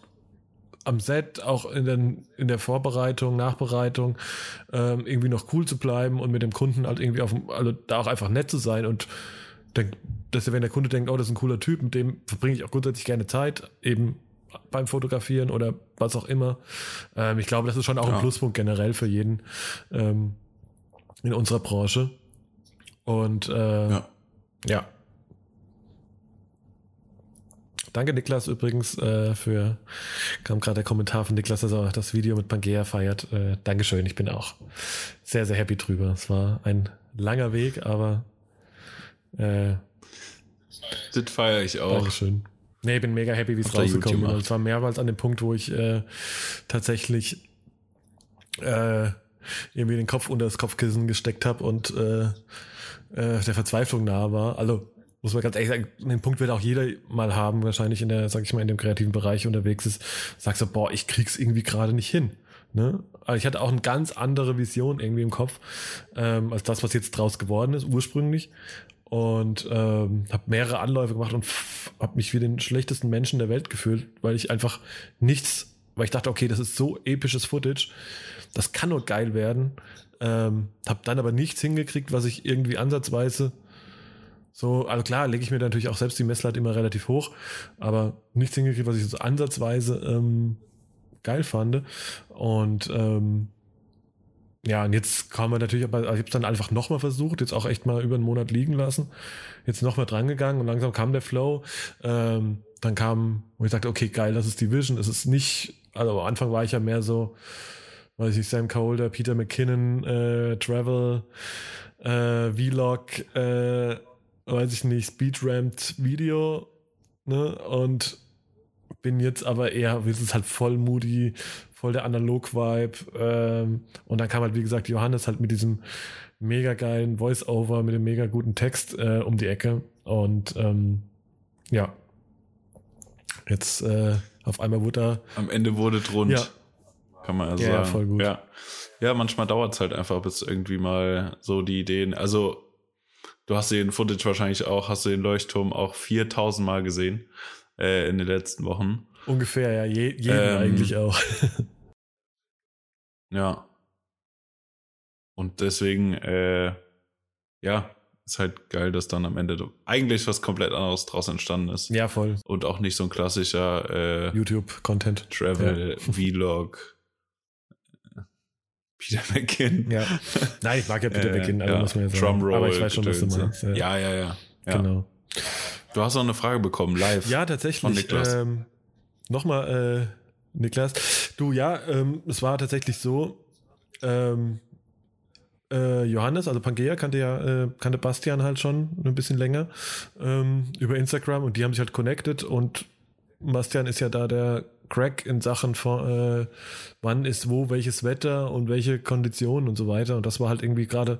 [SPEAKER 1] am Set, auch in, den, in der Vorbereitung, Nachbereitung, ähm, irgendwie noch cool zu bleiben und mit dem Kunden halt irgendwie auf dem, also da auch einfach nett zu sein und denk, dass wenn der Kunde denkt, oh, das ist ein cooler Typ, mit dem verbringe ich auch grundsätzlich gerne Zeit, eben beim Fotografieren oder was auch immer. Ähm, ich glaube, das ist schon auch ja. ein Pluspunkt generell für jeden ähm, in unserer Branche. Und äh, ja. ja. Danke, Niklas, übrigens, äh, für, kam gerade der Kommentar von Niklas, dass er das Video mit Pangea feiert. Äh, Dankeschön, ich bin auch sehr, sehr happy drüber. Es war ein langer Weg, aber äh,
[SPEAKER 2] das feiere ich auch.
[SPEAKER 1] Dankeschön. Nee, ich bin mega happy, wie es rausgekommen ist. Es war mehrmals an dem Punkt, wo ich äh, tatsächlich äh, irgendwie den Kopf unter das Kopfkissen gesteckt habe und äh, äh, der Verzweiflung nahe war. Also muss man ganz ehrlich sagen, den Punkt wird auch jeder mal haben, wahrscheinlich in der, sag ich mal, in dem kreativen Bereich unterwegs ist, sagst du, boah, ich krieg's irgendwie gerade nicht hin. Ne? Also ich hatte auch eine ganz andere Vision irgendwie im Kopf, ähm, als das, was jetzt draus geworden ist, ursprünglich. Und ähm, habe mehrere Anläufe gemacht und habe mich wie den schlechtesten Menschen der Welt gefühlt, weil ich einfach nichts, weil ich dachte, okay, das ist so episches Footage, das kann nur geil werden. Ähm, habe dann aber nichts hingekriegt, was ich irgendwie ansatzweise so, also klar, lege ich mir natürlich auch selbst die Messlatte immer relativ hoch, aber nichts hingekriegt, was ich so ansatzweise ähm, geil fand. Und ähm, ja, und jetzt kam man natürlich, aber also ich habe es dann einfach nochmal versucht, jetzt auch echt mal über einen Monat liegen lassen, jetzt nochmal drangegangen und langsam kam der Flow. Ähm, dann kam, wo ich sagte, okay, geil, das ist die Vision. Es ist nicht, also am Anfang war ich ja mehr so, weiß ich, Sam Colder, Peter McKinnon, äh, Travel, äh, Vlog, äh, weiß ich nicht, Speedrammed Video, ne? Und bin jetzt aber eher, ist es halt voll moody, voll der Analog-Vibe. Ähm, und dann kam halt, wie gesagt, Johannes halt mit diesem mega geilen Voice-Over, mit dem mega guten Text äh, um die Ecke. Und ähm, ja, jetzt äh, auf einmal wurde er.
[SPEAKER 2] Am Ende wurde rund. Ja. Kann man also ja, sagen.
[SPEAKER 1] voll gut.
[SPEAKER 2] Ja, ja manchmal dauert es halt einfach, bis irgendwie mal so die Ideen. Also, du hast den Footage wahrscheinlich auch, hast du den Leuchtturm auch 4000 Mal gesehen äh, in den letzten Wochen.
[SPEAKER 1] Ungefähr, ja, je, jeden ähm, eigentlich auch.
[SPEAKER 2] ja. Und deswegen, äh, ja, ist halt geil, dass dann am Ende eigentlich was komplett anderes draus entstanden ist.
[SPEAKER 1] Ja, voll.
[SPEAKER 2] Und auch nicht so ein klassischer
[SPEAKER 1] äh, YouTube-Content.
[SPEAKER 2] Travel-Vlog. Ja. Peter McKinn.
[SPEAKER 1] Ja. Nein, ich mag ja Peter äh, McKinn, also
[SPEAKER 2] ja.
[SPEAKER 1] muss man ja sagen.
[SPEAKER 2] Drumroll.
[SPEAKER 1] Aber ich weiß schon, was du meinst.
[SPEAKER 2] Ja, ja, ja. ja.
[SPEAKER 1] Genau.
[SPEAKER 2] Du hast auch eine Frage bekommen, live.
[SPEAKER 1] Ja, tatsächlich. Von Niklas. Ähm, Nochmal, äh, Niklas. Du, ja, ähm, es war tatsächlich so, ähm, äh, Johannes, also Pangea kannte ja, äh, kannte Bastian halt schon ein bisschen länger ähm, über Instagram und die haben sich halt connected und Bastian ist ja da der Crack in Sachen von, äh, wann ist wo welches Wetter und welche Konditionen und so weiter. Und das war halt irgendwie gerade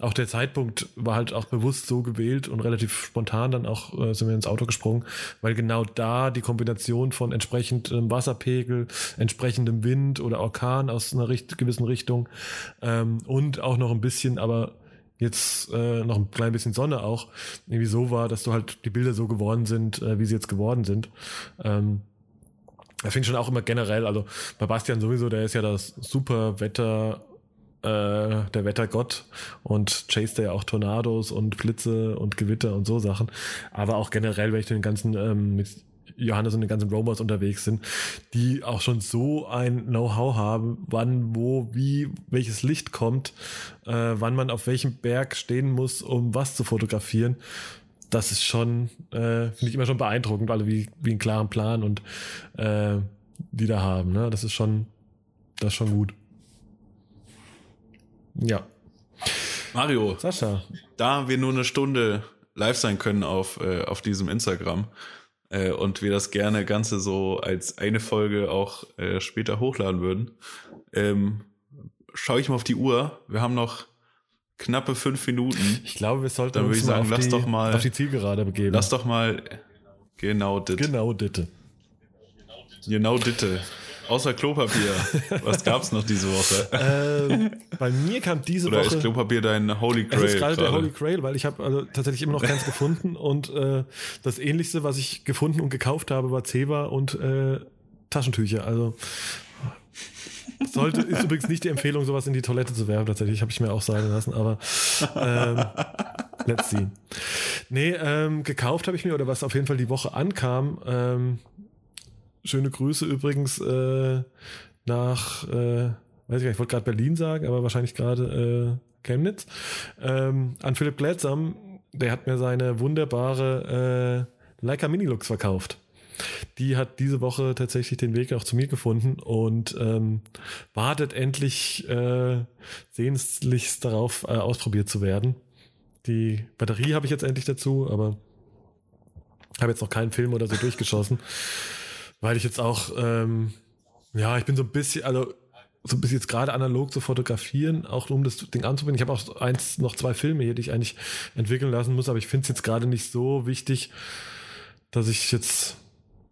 [SPEAKER 1] auch der Zeitpunkt war halt auch bewusst so gewählt und relativ spontan dann auch äh, sind wir ins Auto gesprungen, weil genau da die Kombination von entsprechendem Wasserpegel, entsprechendem Wind oder Orkan aus einer richt gewissen Richtung ähm, und auch noch ein bisschen, aber jetzt äh, noch ein klein bisschen Sonne auch, irgendwie so war, dass du halt die Bilder so geworden sind, äh, wie sie jetzt geworden sind. Ähm, das finde ich schon auch immer generell, also bei Bastian sowieso, der ist ja das super Wetter, äh, der Wettergott und chase ja auch Tornados und Blitze und Gewitter und so Sachen. Aber auch generell, wenn ich den ganzen ähm, mit Johannes und den ganzen Romers unterwegs sind, die auch schon so ein Know-how haben, wann, wo, wie, welches Licht kommt, äh, wann man auf welchem Berg stehen muss, um was zu fotografieren das ist schon, äh, finde ich immer schon beeindruckend, alle wie, wie einen klaren Plan und äh, die da haben. Ne? Das ist schon, das ist schon gut. Ja.
[SPEAKER 2] Mario.
[SPEAKER 1] Sascha.
[SPEAKER 2] Da wir nur eine Stunde live sein können auf, äh, auf diesem Instagram äh, und wir das gerne Ganze so als eine Folge auch äh, später hochladen würden, ähm, schaue ich mal auf die Uhr. Wir haben noch knappe fünf Minuten.
[SPEAKER 1] Ich glaube, wir sollten
[SPEAKER 2] Dann würde ich sagen, lass
[SPEAKER 1] die,
[SPEAKER 2] doch mal
[SPEAKER 1] auf die Zielgerade begeben.
[SPEAKER 2] Lass doch mal genau dit.
[SPEAKER 1] Genau ditte.
[SPEAKER 2] Genau ditte. Außer Klopapier. Was gab's noch diese Woche?
[SPEAKER 1] Ähm, bei mir kam diese
[SPEAKER 2] Oder
[SPEAKER 1] Woche.
[SPEAKER 2] ist Klopapier dein Holy Grail?
[SPEAKER 1] Es ist gerade der Holy Grail, weil ich habe also tatsächlich immer noch keins gefunden und äh, das ähnlichste, was ich gefunden und gekauft habe, war Zewa und äh, Taschentücher. Also sollte, ist übrigens nicht die Empfehlung, sowas in die Toilette zu werfen, tatsächlich, habe ich mir auch sagen lassen, aber ähm, let's see. Nee, ähm, gekauft habe ich mir, oder was auf jeden Fall die Woche ankam, ähm, schöne Grüße übrigens äh, nach, äh, weiß ich nicht, ich wollte gerade Berlin sagen, aber wahrscheinlich gerade äh, Chemnitz, ähm, an Philipp Gladsam, der hat mir seine wunderbare äh, Leica Minilux verkauft. Die hat diese Woche tatsächlich den Weg auch zu mir gefunden und ähm, wartet endlich äh, sehnlichst darauf, äh, ausprobiert zu werden. Die Batterie habe ich jetzt endlich dazu, aber habe jetzt noch keinen Film oder so durchgeschossen, weil ich jetzt auch, ähm, ja, ich bin so ein bisschen, also so bisschen jetzt gerade analog zu fotografieren, auch um das Ding anzubinden. Ich habe auch eins, noch zwei Filme hier, die ich eigentlich entwickeln lassen muss, aber ich finde es jetzt gerade nicht so wichtig, dass ich jetzt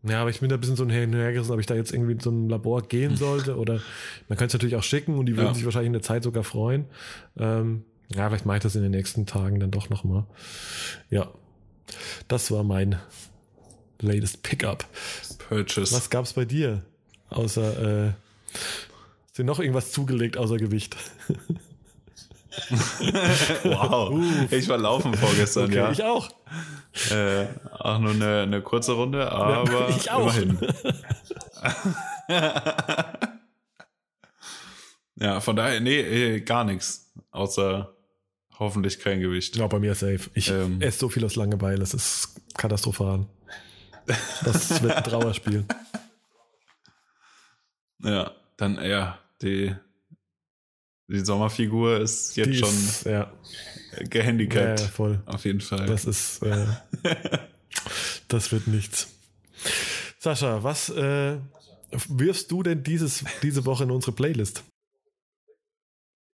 [SPEAKER 1] ja, aber ich bin da ein bisschen so hin und her gerissen, ob ich da jetzt irgendwie in so ein Labor gehen sollte oder man könnte es natürlich auch schicken und die würden ja. sich wahrscheinlich in der Zeit sogar freuen. Ähm, ja, vielleicht mache ich das in den nächsten Tagen dann doch nochmal. Ja, das war mein latest Pickup. Purchase. Was gab's bei dir? Außer, äh, ist dir noch irgendwas zugelegt außer Gewicht?
[SPEAKER 2] wow. Uff. Ich war laufen vorgestern, okay, ja.
[SPEAKER 1] Ich auch.
[SPEAKER 2] Äh, auch nur eine, eine kurze Runde, aber
[SPEAKER 1] ich auch. immerhin.
[SPEAKER 2] ja, von daher, nee, eh, gar nichts. Außer hoffentlich kein Gewicht.
[SPEAKER 1] Ja, bei mir safe. Ich ähm, esse so viel aus Langeweile, das ist katastrophal. Das wird ein Trauerspiel.
[SPEAKER 2] Ja, dann, ja, die die Sommerfigur ist jetzt die schon
[SPEAKER 1] ja.
[SPEAKER 2] Gehandicapt.
[SPEAKER 1] Ja, voll.
[SPEAKER 2] Auf jeden Fall.
[SPEAKER 1] Das ist, äh, das wird nichts. Sascha, was äh, wirfst du denn dieses, diese Woche in unsere Playlist?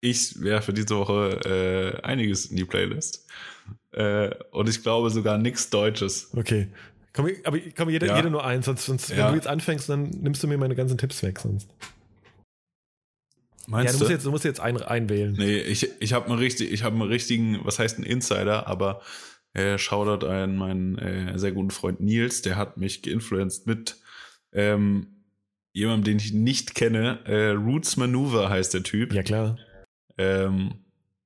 [SPEAKER 2] Ich werfe diese Woche äh, einiges in die Playlist. Äh, und ich glaube sogar nichts Deutsches.
[SPEAKER 1] Okay. Komm, aber komm, jeder, ja. jeder nur eins, sonst, sonst ja. wenn du jetzt anfängst, dann nimmst du mir meine ganzen Tipps weg sonst. Meinst ja, du, musst jetzt, du musst jetzt ein, einwählen.
[SPEAKER 2] Nee, ich, ich habe einen, richtig, hab einen richtigen, was heißt ein Insider, aber äh, Shoutout an meinen äh, sehr guten Freund Nils, der hat mich geinfluenced mit ähm, jemandem, den ich nicht kenne. Äh, Roots Maneuver heißt der Typ.
[SPEAKER 1] Ja, klar.
[SPEAKER 2] Ähm,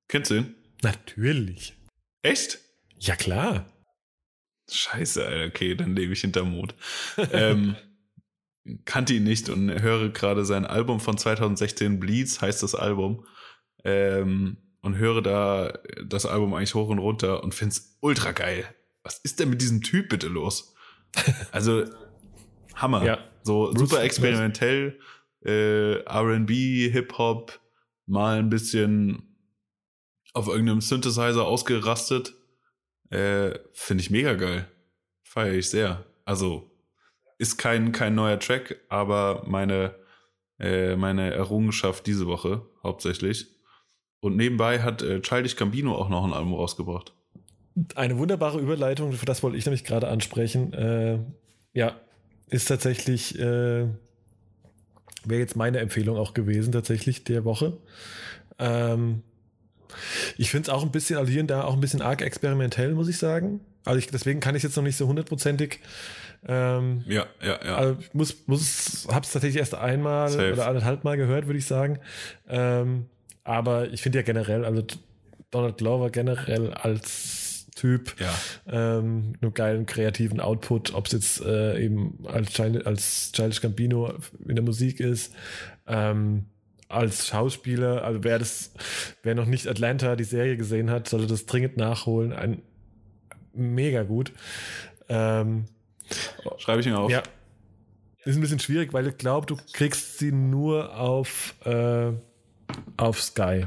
[SPEAKER 2] kennst du ihn?
[SPEAKER 1] Natürlich.
[SPEAKER 2] Echt?
[SPEAKER 1] Ja, klar.
[SPEAKER 2] Scheiße, okay, dann lebe ich hinterm Mond. ähm, kannte ihn nicht und höre gerade sein Album von 2016, Bleeds heißt das Album, ähm, und höre da das Album eigentlich hoch und runter und finde es ultra geil. Was ist denn mit diesem Typ bitte los? Also, Hammer. Ja. So Bruce super experimentell, äh, RB, Hip-Hop, mal ein bisschen auf irgendeinem Synthesizer ausgerastet. Äh, finde ich mega geil. Feiere ich sehr. Also, ist kein, kein neuer Track, aber meine, äh, meine Errungenschaft diese Woche hauptsächlich. Und nebenbei hat äh, Childish Gambino auch noch ein Album rausgebracht.
[SPEAKER 1] Eine wunderbare Überleitung, für das wollte ich nämlich gerade ansprechen. Äh, ja, ist tatsächlich, äh, wäre jetzt meine Empfehlung auch gewesen, tatsächlich der Woche. Ähm, ich finde es auch ein bisschen, also hier und da auch ein bisschen arg experimentell, muss ich sagen. Also ich, deswegen kann ich jetzt noch nicht so hundertprozentig ähm,
[SPEAKER 2] ja, ja, ja.
[SPEAKER 1] Also ich muss, muss, hab's tatsächlich erst einmal Safe. oder anderthalb Mal gehört, würde ich sagen. Ähm, aber ich finde ja generell, also Donald Glover generell als Typ,
[SPEAKER 2] ja.
[SPEAKER 1] ähm, einen geilen kreativen Output, ob es jetzt äh, eben als, Child, als Childish Gambino in der Musik ist, ähm, als Schauspieler, also wer das, wer noch nicht Atlanta die Serie gesehen hat, sollte das dringend nachholen. Ein mega gut. Ähm,
[SPEAKER 2] Schreibe ich mir auf.
[SPEAKER 1] Ja. Ist ein bisschen schwierig, weil ich glaube, du kriegst sie nur auf, äh, auf Sky.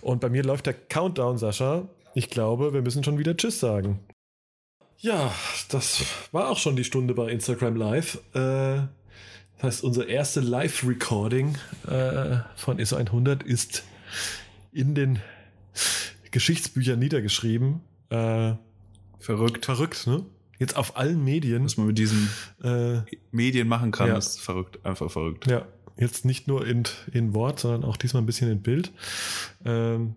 [SPEAKER 1] Und bei mir läuft der Countdown, Sascha. Ich glaube, wir müssen schon wieder Tschüss sagen. Ja, das war auch schon die Stunde bei Instagram Live. Äh, das heißt, unser erste Live-Recording äh, von ISO 100 ist in den Geschichtsbüchern niedergeschrieben. Äh,
[SPEAKER 2] verrückt.
[SPEAKER 1] Verrückt, ne? Jetzt auf allen Medien.
[SPEAKER 2] Was man mit diesen äh, Medien machen kann, ja. ist verrückt, einfach verrückt.
[SPEAKER 1] Ja, jetzt nicht nur in, in Wort, sondern auch diesmal ein bisschen in Bild. Ähm,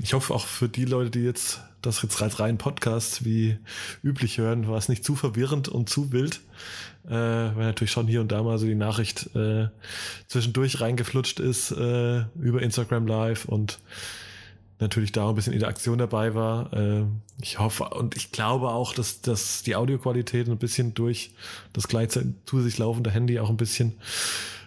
[SPEAKER 1] ich hoffe auch für die Leute, die jetzt das jetzt rein Podcast wie üblich hören, war es nicht zu verwirrend und zu wild. Äh, weil natürlich schon hier und da mal so die Nachricht äh, zwischendurch reingeflutscht ist äh, über Instagram Live und natürlich da ein bisschen Interaktion dabei war. Äh, ich hoffe und ich glaube auch, dass, dass die Audioqualität ein bisschen durch das gleichzeitig zusätzlich laufende Handy auch ein bisschen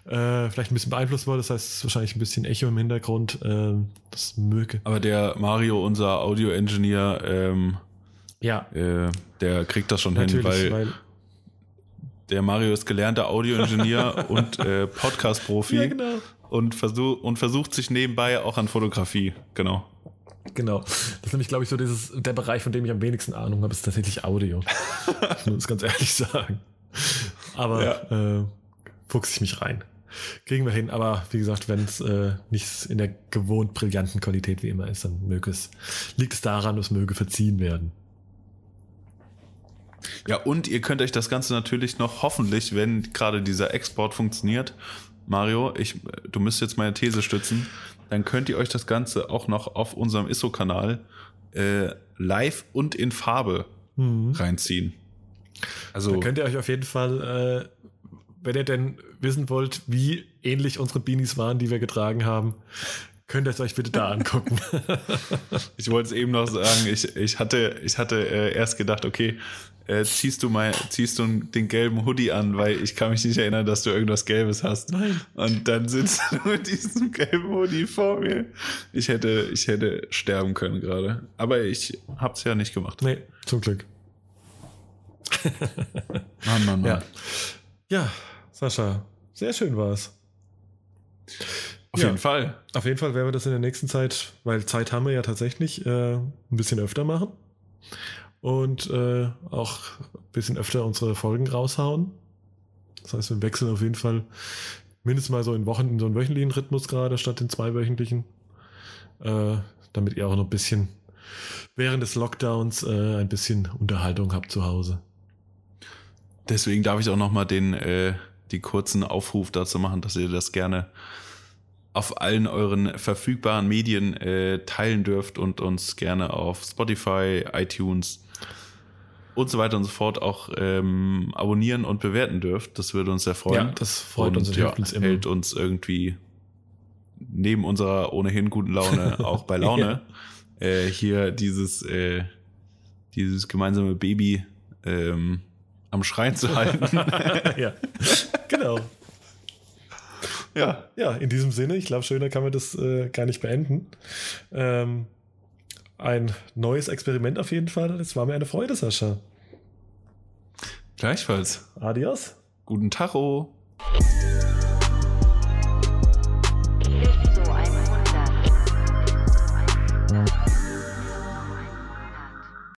[SPEAKER 1] äh, vielleicht ein bisschen beeinflusst wurde. Das heißt, es ist wahrscheinlich ein bisschen Echo im Hintergrund. Äh, das möge.
[SPEAKER 2] Aber der Mario, unser Audio-Engineer, ähm,
[SPEAKER 1] ja.
[SPEAKER 2] Äh, der kriegt das schon Natürlich, hin, weil, weil der Mario ist gelernter Audioingenieur und äh, Podcast-Profi ja, genau. Und, versuch, und versucht sich nebenbei auch an Fotografie. Genau.
[SPEAKER 1] Genau. Das ist nämlich, glaube ich, so dieses, der Bereich, von dem ich am wenigsten Ahnung habe, ist tatsächlich Audio. ich muss ganz ehrlich sagen. Aber ja. äh, fuchse ich mich rein. Kriegen wir hin, aber wie gesagt, wenn es äh, nicht in der gewohnt brillanten Qualität wie immer ist, dann möge es, liegt es daran, es möge verziehen werden.
[SPEAKER 2] Ja, und ihr könnt euch das Ganze natürlich noch hoffentlich, wenn gerade dieser Export funktioniert, Mario, ich, du müsst jetzt meine These stützen, dann könnt ihr euch das Ganze auch noch auf unserem ISO-Kanal äh, live und in Farbe mhm. reinziehen.
[SPEAKER 1] Also da könnt ihr euch auf jeden Fall äh, wenn ihr denn wissen wollt, wie ähnlich unsere Beanies waren, die wir getragen haben, könnt ihr es euch bitte da angucken.
[SPEAKER 2] ich wollte es eben noch sagen, ich, ich hatte, ich hatte äh, erst gedacht, okay, äh, ziehst du mal, ziehst du den gelben Hoodie an, weil ich kann mich nicht erinnern, dass du irgendwas Gelbes hast.
[SPEAKER 1] Nein.
[SPEAKER 2] Und dann sitzt du mit diesem gelben Hoodie vor mir. Ich hätte, ich hätte sterben können gerade. Aber ich hab's ja nicht gemacht.
[SPEAKER 1] Nee, zum Glück.
[SPEAKER 2] Mann, Mann, Mann.
[SPEAKER 1] Ja. ja, Sascha, sehr schön war es.
[SPEAKER 2] Auf ja, jeden Fall.
[SPEAKER 1] Auf jeden Fall werden wir das in der nächsten Zeit, weil Zeit haben wir ja tatsächlich, äh, ein bisschen öfter machen. Und äh, auch ein bisschen öfter unsere Folgen raushauen. Das heißt, wir wechseln auf jeden Fall mindestens mal so in Wochen in so einen wöchentlichen Rhythmus gerade statt den zweiwöchentlichen. Äh, damit ihr auch noch ein bisschen während des Lockdowns äh, ein bisschen Unterhaltung habt zu Hause.
[SPEAKER 2] Deswegen darf ich auch noch mal den äh, die kurzen Aufruf dazu machen, dass ihr das gerne auf allen euren verfügbaren Medien äh, teilen dürft und uns gerne auf Spotify, iTunes und so weiter und so fort auch ähm, abonnieren und bewerten dürft. Das würde uns sehr freuen. Ja,
[SPEAKER 1] das freut
[SPEAKER 2] und,
[SPEAKER 1] uns und
[SPEAKER 2] ja, uns immer. hält uns irgendwie neben unserer ohnehin guten Laune auch bei Laune. ja. äh, hier dieses, äh, dieses gemeinsame Baby ähm, am Schrein zu halten.
[SPEAKER 1] ja, genau. Ja. Ja, in diesem Sinne, ich glaube, schöner kann man das äh, gar nicht beenden. Ähm, ein neues Experiment auf jeden Fall. Es war mir eine Freude, Sascha.
[SPEAKER 2] Gleichfalls.
[SPEAKER 1] Adios.
[SPEAKER 2] Guten Tacho.